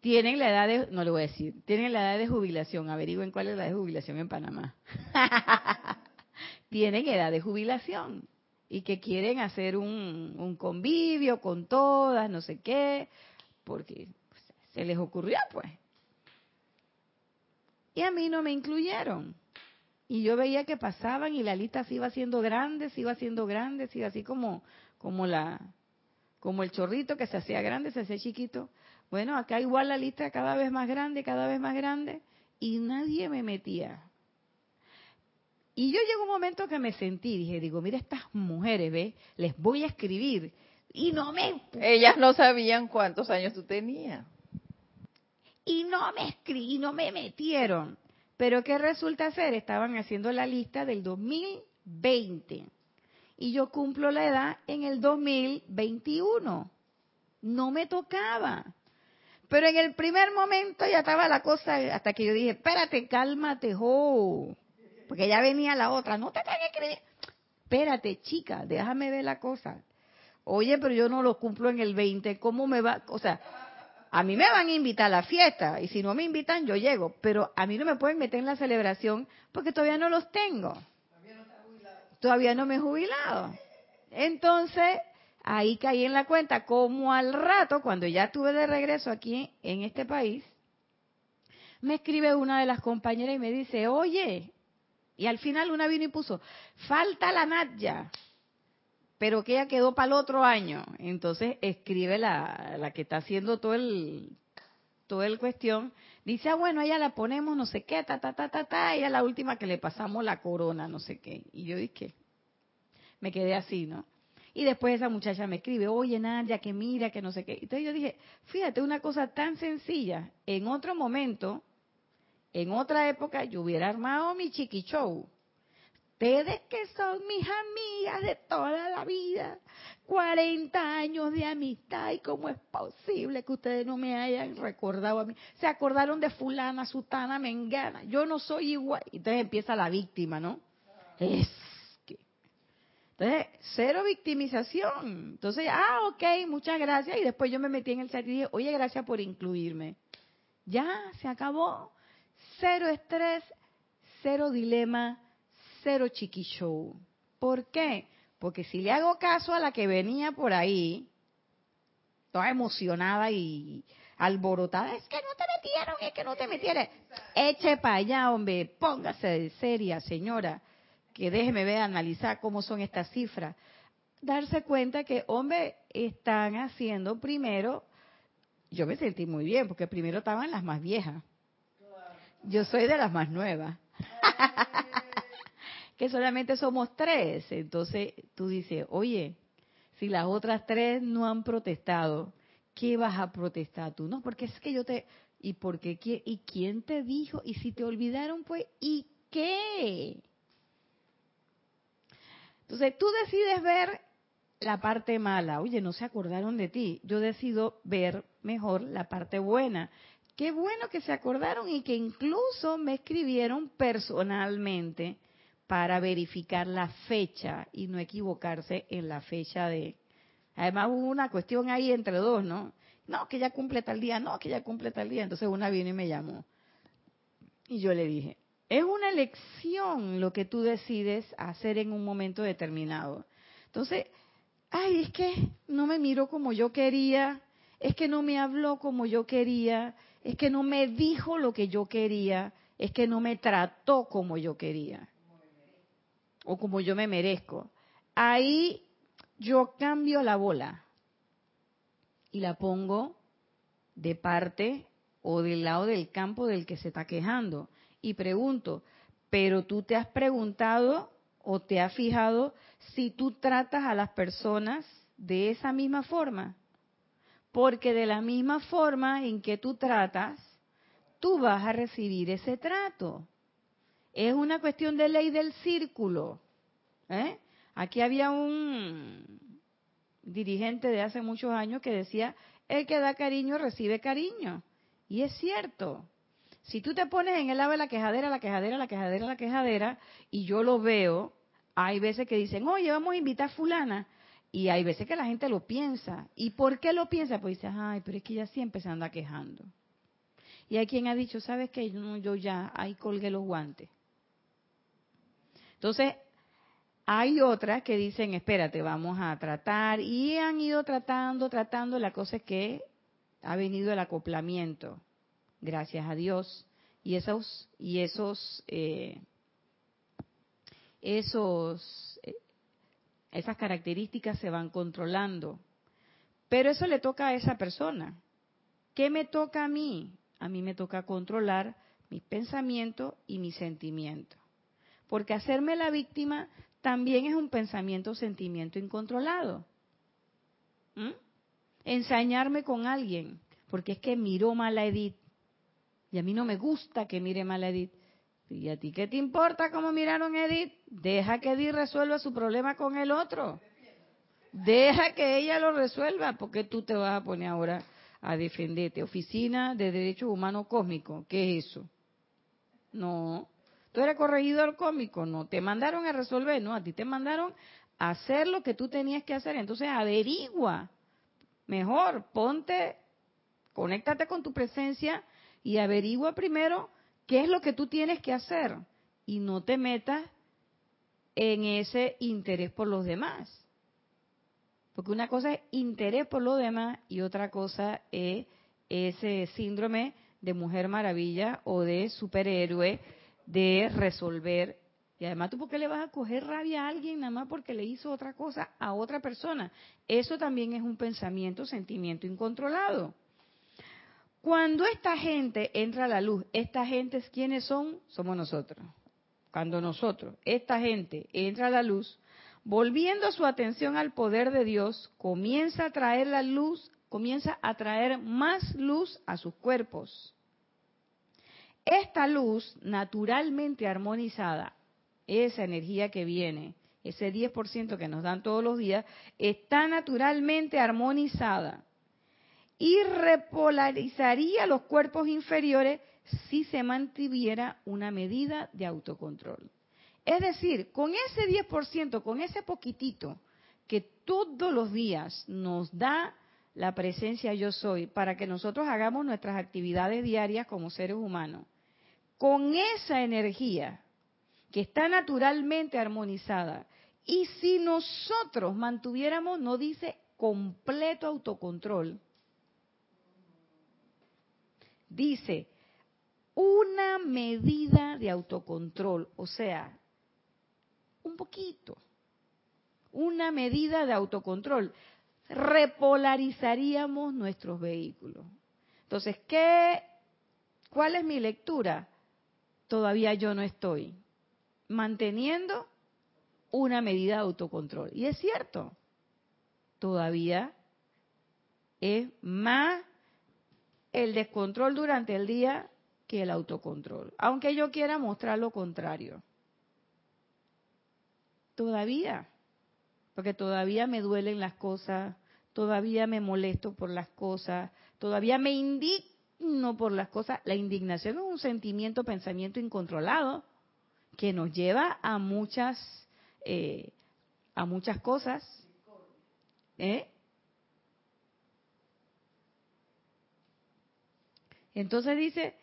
tienen la edad de, no le voy a decir, tienen la edad de jubilación, averigüen cuál es la edad de jubilación en Panamá. tienen edad de jubilación y que quieren hacer un, un convivio con todas, no sé qué, porque se les ocurrió pues. Y a mí no me incluyeron. Y yo veía que pasaban y la lista se iba haciendo grande, se iba haciendo grande, se iba así como, como la, como el chorrito que se hacía grande, se hacía chiquito. Bueno, acá igual la lista cada vez más grande, cada vez más grande, y nadie me metía. Y yo llegó un momento que me sentí, dije, digo, mira estas mujeres, ¿ves? Les voy a escribir. Y no me... Ellas no sabían cuántos años tú tenías. Y no me escribí, no me metieron. Pero ¿qué resulta ser? Estaban haciendo la lista del 2020. Y yo cumplo la edad en el 2021. No me tocaba. Pero en el primer momento ya estaba la cosa, hasta que yo dije, espérate, cálmate, jo. Porque ya venía la otra, no te tengas que creer. Espérate, chica, déjame ver la cosa. Oye, pero yo no lo cumplo en el 20, ¿cómo me va? O sea, a mí me van a invitar a la fiesta y si no me invitan yo llego, pero a mí no me pueden meter en la celebración porque todavía no los tengo. Todavía no me he jubilado. Entonces, ahí caí en la cuenta como al rato, cuando ya estuve de regreso aquí en este país, me escribe una de las compañeras y me dice, oye, y al final una vino y puso, falta la Natya, pero que ella quedó para el otro año. Entonces escribe la, la que está haciendo todo el, todo el cuestión, dice, ah, bueno, ella la ponemos, no sé qué, ta, ta, ta, ta, ta, ella la última que le pasamos la corona, no sé qué. Y yo dije, me quedé así, ¿no? Y después esa muchacha me escribe, oye Nadia, que mira, que no sé qué. Entonces yo dije, fíjate, una cosa tan sencilla, en otro momento, en otra época, yo hubiera armado mi chiqui show. Ustedes que son mis amigas de toda la vida, 40 años de amistad, ¿y cómo es posible que ustedes no me hayan recordado a mí? Se acordaron de fulana, sutana, mengana, yo no soy igual. Entonces empieza la víctima, ¿no? Es entonces, cero victimización. Entonces, ah, ok, muchas gracias. Y después yo me metí en el chat y dije, oye, gracias por incluirme. Ya, se acabó. Cero estrés, cero dilema, cero chiqui show. ¿Por qué? Porque si le hago caso a la que venía por ahí, toda emocionada y alborotada, es que no te metieron, es que no te metieron. Eche para allá, hombre, póngase de seria, señora que déjeme ver, analizar cómo son estas cifras, darse cuenta que, hombre, están haciendo primero, yo me sentí muy bien, porque primero estaban las más viejas. Yo soy de las más nuevas. que solamente somos tres. Entonces tú dices, oye, si las otras tres no han protestado, ¿qué vas a protestar tú? No, porque es que yo te... ¿Y por qué? ¿Y quién te dijo? Y si te olvidaron, pues, ¿y qué? Entonces tú decides ver la parte mala. Oye, no se acordaron de ti. Yo decido ver mejor la parte buena. Qué bueno que se acordaron y que incluso me escribieron personalmente para verificar la fecha y no equivocarse en la fecha de... Además hubo una cuestión ahí entre dos, ¿no? No, que ya cumple tal día, no, que ya cumple tal día. Entonces una vino y me llamó. Y yo le dije, es una elección lo que tú decides hacer en un momento determinado. Entonces, ay, es que no me miró como yo quería, es que no me habló como yo quería, es que no me dijo lo que yo quería, es que no me trató como yo quería o como yo me merezco. Ahí yo cambio la bola y la pongo de parte o del lado del campo del que se está quejando y pregunto, pero tú te has preguntado o te has fijado si tú tratas a las personas de esa misma forma. Porque de la misma forma en que tú tratas, tú vas a recibir ese trato. Es una cuestión de ley del círculo. ¿eh? Aquí había un dirigente de hace muchos años que decía, el que da cariño recibe cariño. Y es cierto. Si tú te pones en el lado de la quejadera, la quejadera, la quejadera, la quejadera, y yo lo veo, hay veces que dicen, oye, vamos a invitar a fulana. Y hay veces que la gente lo piensa. ¿Y por qué lo piensa? Pues dice, ay, pero es que ella siempre se anda quejando. Y hay quien ha dicho, ¿sabes qué? Yo, yo ya ahí colgué los guantes. Entonces, hay otras que dicen, espérate, vamos a tratar. Y han ido tratando, tratando. La cosa es que ha venido el acoplamiento, gracias a Dios. Y esos, y esos, eh, esos, esas características se van controlando. Pero eso le toca a esa persona. ¿Qué me toca a mí? A mí me toca controlar mis pensamientos y mis sentimientos. Porque hacerme la víctima también es un pensamiento sentimiento incontrolado. ¿Mm? Ensañarme con alguien, porque es que miró mal a Edith. Y a mí no me gusta que mire mal a Edith. ¿Y a ti qué te importa cómo miraron a Edith? Deja que Edith resuelva su problema con el otro. Deja que ella lo resuelva, porque tú te vas a poner ahora a defenderte. Oficina de Derechos Humanos Cósmicos, ¿qué es eso? No, Tú eres corregidor cómico, no, te mandaron a resolver, no, a ti te mandaron a hacer lo que tú tenías que hacer. Entonces averigua, mejor, ponte, conéctate con tu presencia y averigua primero qué es lo que tú tienes que hacer y no te metas en ese interés por los demás. Porque una cosa es interés por los demás y otra cosa es ese síndrome de mujer maravilla o de superhéroe de resolver. Y además, ¿tú por qué le vas a coger rabia a alguien nada más porque le hizo otra cosa a otra persona? Eso también es un pensamiento, sentimiento incontrolado. Cuando esta gente entra a la luz, ¿esta gente quiénes son? Somos nosotros. Cuando nosotros, esta gente entra a la luz, volviendo su atención al poder de Dios, comienza a traer la luz, comienza a traer más luz a sus cuerpos. Esta luz naturalmente armonizada, esa energía que viene, ese 10% que nos dan todos los días, está naturalmente armonizada y repolarizaría los cuerpos inferiores si se mantuviera una medida de autocontrol. Es decir, con ese 10%, con ese poquitito que todos los días nos da la presencia yo soy para que nosotros hagamos nuestras actividades diarias como seres humanos. Con esa energía que está naturalmente armonizada, y si nosotros mantuviéramos, no dice completo autocontrol, dice una medida de autocontrol, o sea, un poquito, una medida de autocontrol repolarizaríamos nuestros vehículos. Entonces, ¿qué, ¿cuál es mi lectura? Todavía yo no estoy manteniendo una medida de autocontrol. Y es cierto, todavía es más el descontrol durante el día que el autocontrol, aunque yo quiera mostrar lo contrario. Todavía, porque todavía me duelen las cosas, todavía me molesto por las cosas, todavía me indigno por las cosas. La indignación es un sentimiento, pensamiento incontrolado que nos lleva a muchas, eh, a muchas cosas. ¿eh? Entonces dice,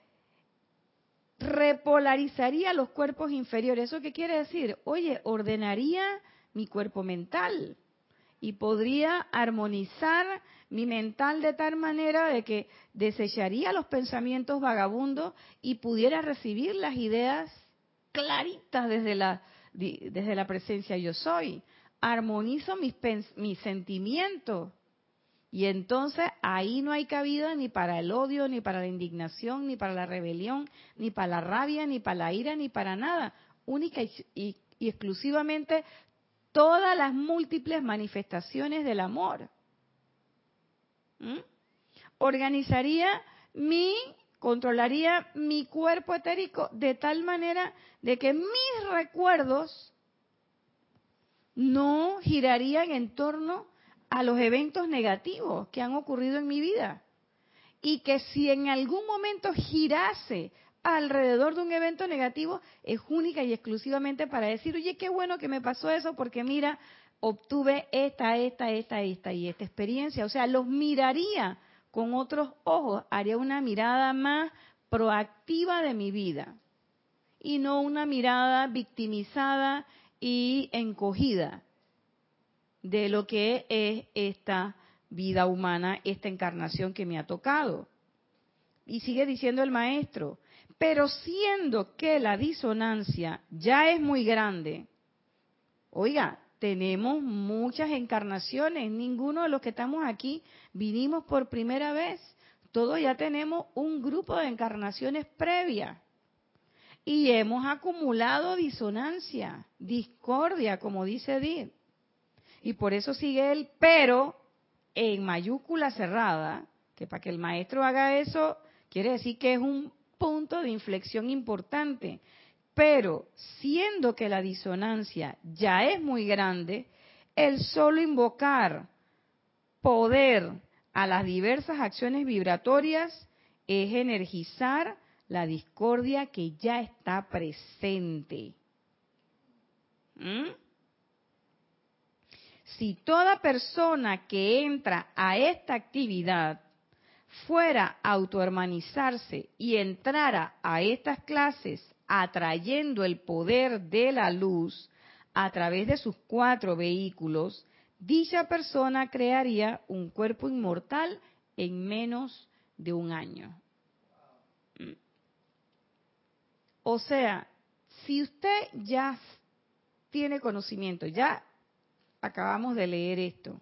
repolarizaría los cuerpos inferiores. ¿Eso qué quiere decir? Oye, ordenaría mi cuerpo mental y podría armonizar mi mental de tal manera de que desecharía los pensamientos vagabundos y pudiera recibir las ideas claritas desde la, desde la presencia yo soy. Armonizo mis, mis sentimientos. Y entonces ahí no hay cabida ni para el odio, ni para la indignación, ni para la rebelión, ni para la rabia, ni para la ira, ni para nada. Única y exclusivamente todas las múltiples manifestaciones del amor. ¿Mm? Organizaría mi, controlaría mi cuerpo etérico de tal manera de que mis recuerdos no girarían en torno a los eventos negativos que han ocurrido en mi vida. Y que si en algún momento girase alrededor de un evento negativo es única y exclusivamente para decir, oye, qué bueno que me pasó eso porque mira, obtuve esta, esta, esta, esta y esta experiencia. O sea, los miraría con otros ojos, haría una mirada más proactiva de mi vida y no una mirada victimizada y encogida de lo que es esta vida humana, esta encarnación que me ha tocado. Y sigue diciendo el maestro, pero siendo que la disonancia ya es muy grande, oiga, tenemos muchas encarnaciones, ninguno de los que estamos aquí vinimos por primera vez, todos ya tenemos un grupo de encarnaciones previas y hemos acumulado disonancia, discordia, como dice Edith. Y por eso sigue el pero en mayúscula cerrada, que para que el maestro haga eso, quiere decir que es un punto de inflexión importante. Pero siendo que la disonancia ya es muy grande, el solo invocar poder a las diversas acciones vibratorias es energizar la discordia que ya está presente. ¿Mm? Si toda persona que entra a esta actividad fuera a autohermanizarse y entrara a estas clases atrayendo el poder de la luz a través de sus cuatro vehículos, dicha persona crearía un cuerpo inmortal en menos de un año. O sea, si usted ya tiene conocimiento, ya acabamos de leer esto,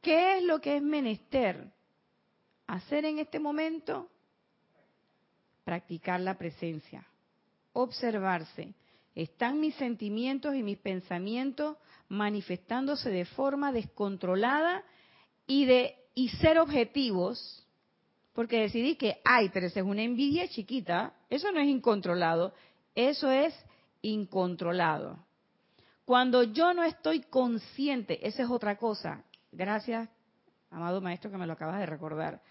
¿qué es lo que es menester? hacer en este momento? Practicar la presencia, observarse. ¿Están mis sentimientos y mis pensamientos manifestándose de forma descontrolada y de y ser objetivos? Porque decidí que, ay, pero es una envidia chiquita, eso no es incontrolado, eso es incontrolado. Cuando yo no estoy consciente, esa es otra cosa. Gracias, amado maestro, que me lo acabas de recordar.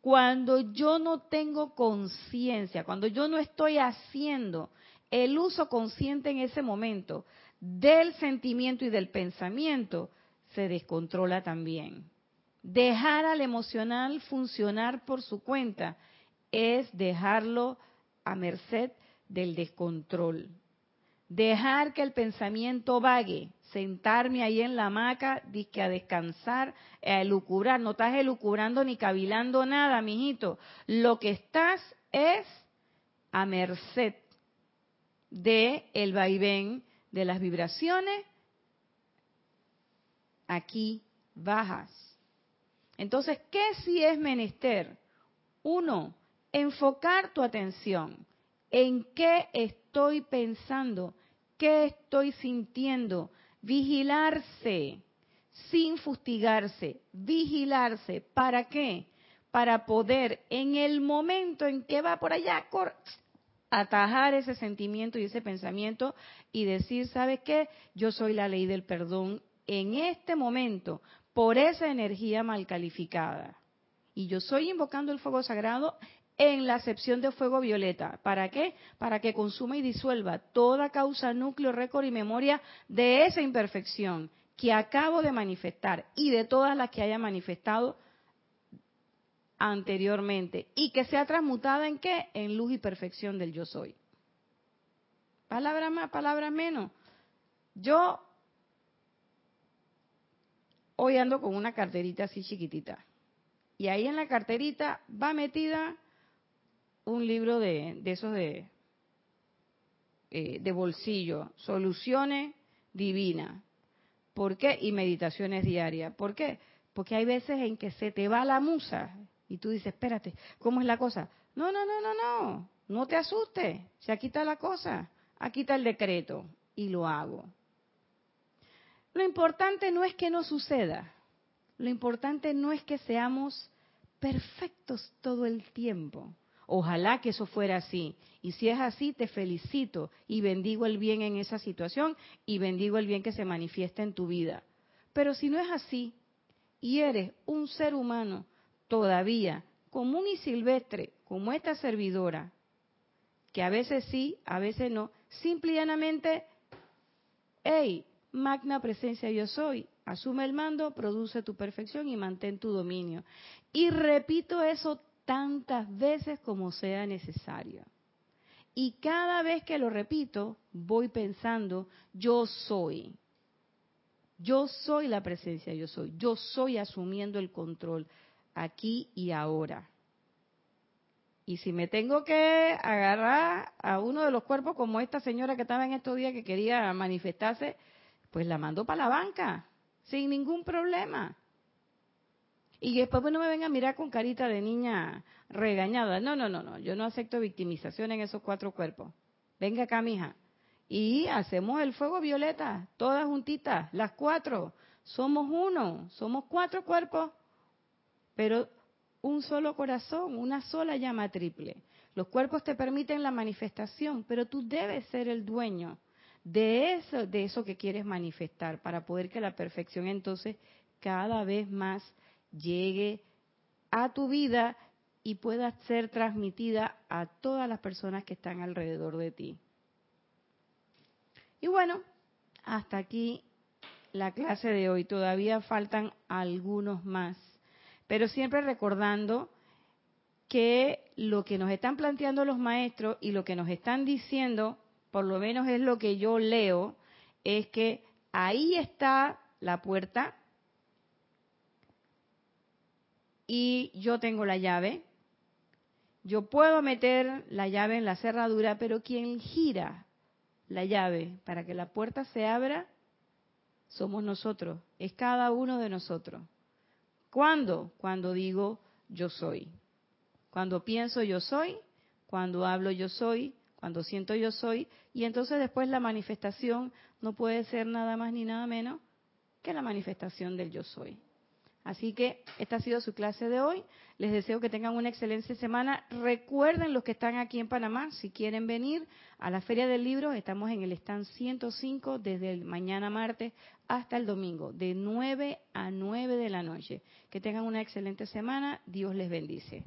Cuando yo no tengo conciencia, cuando yo no estoy haciendo el uso consciente en ese momento del sentimiento y del pensamiento, se descontrola también. Dejar al emocional funcionar por su cuenta es dejarlo a merced del descontrol. Dejar que el pensamiento vague, sentarme ahí en la hamaca, disque a descansar, a elucubrar. No estás elucubrando ni cavilando nada, mijito. Lo que estás es a merced de el vaivén de las vibraciones aquí bajas. Entonces, ¿qué si es menester? Uno, enfocar tu atención en qué estoy pensando, qué estoy sintiendo, Vigilarse, sin fustigarse, vigilarse. ¿Para qué? Para poder en el momento en que va por allá, atajar ese sentimiento y ese pensamiento y decir, ¿sabe qué? Yo soy la ley del perdón en este momento por esa energía mal calificada. Y yo soy invocando el fuego sagrado en la acepción de fuego violeta. ¿Para qué? Para que consuma y disuelva toda causa, núcleo, récord y memoria de esa imperfección que acabo de manifestar y de todas las que haya manifestado anteriormente y que sea transmutada en qué? En luz y perfección del yo soy. Palabra más, palabra menos. Yo hoy ando con una carterita así chiquitita. Y ahí en la carterita va metida un libro de, esos de, eh, bolsillo, soluciones divinas. ¿Por qué? Y meditaciones diarias. ¿Por qué? Porque hay veces en que se te va la musa y tú dices, espérate, ¿cómo es la cosa? No, no, no, no, no, no te asustes, se aquí está la cosa, aquí está el decreto y lo hago. Lo importante no es que no suceda, lo importante no es que seamos perfectos todo el tiempo. Ojalá que eso fuera así. Y si es así, te felicito y bendigo el bien en esa situación y bendigo el bien que se manifiesta en tu vida. Pero si no es así y eres un ser humano todavía común y silvestre como esta servidora, que a veces sí, a veces no, simple y llanamente, hey, magna presencia yo soy, asume el mando, produce tu perfección y mantén tu dominio. Y repito eso tantas veces como sea necesario. Y cada vez que lo repito, voy pensando, yo soy. Yo soy la presencia, yo soy. Yo soy asumiendo el control aquí y ahora. Y si me tengo que agarrar a uno de los cuerpos como esta señora que estaba en estos días que quería manifestarse, pues la mando para la banca, sin ningún problema. Y después no me venga a mirar con carita de niña regañada. No, no, no, no. Yo no acepto victimización en esos cuatro cuerpos. Venga acá, mija. Y hacemos el fuego violeta, todas juntitas, las cuatro. Somos uno, somos cuatro cuerpos, pero un solo corazón, una sola llama triple. Los cuerpos te permiten la manifestación, pero tú debes ser el dueño de eso, de eso que quieres manifestar para poder que la perfección entonces cada vez más llegue a tu vida y pueda ser transmitida a todas las personas que están alrededor de ti. Y bueno, hasta aquí la clase de hoy. Todavía faltan algunos más, pero siempre recordando que lo que nos están planteando los maestros y lo que nos están diciendo, por lo menos es lo que yo leo, es que ahí está la puerta, y yo tengo la llave. Yo puedo meter la llave en la cerradura, pero quien gira la llave para que la puerta se abra somos nosotros, es cada uno de nosotros. ¿Cuándo? Cuando digo yo soy. Cuando pienso yo soy, cuando hablo yo soy, cuando siento yo soy, y entonces después la manifestación no puede ser nada más ni nada menos que la manifestación del yo soy. Así que esta ha sido su clase de hoy. Les deseo que tengan una excelente semana. Recuerden los que están aquí en Panamá, si quieren venir a la Feria del Libro, estamos en el stand 105 desde el mañana martes hasta el domingo, de 9 a 9 de la noche. Que tengan una excelente semana. Dios les bendice.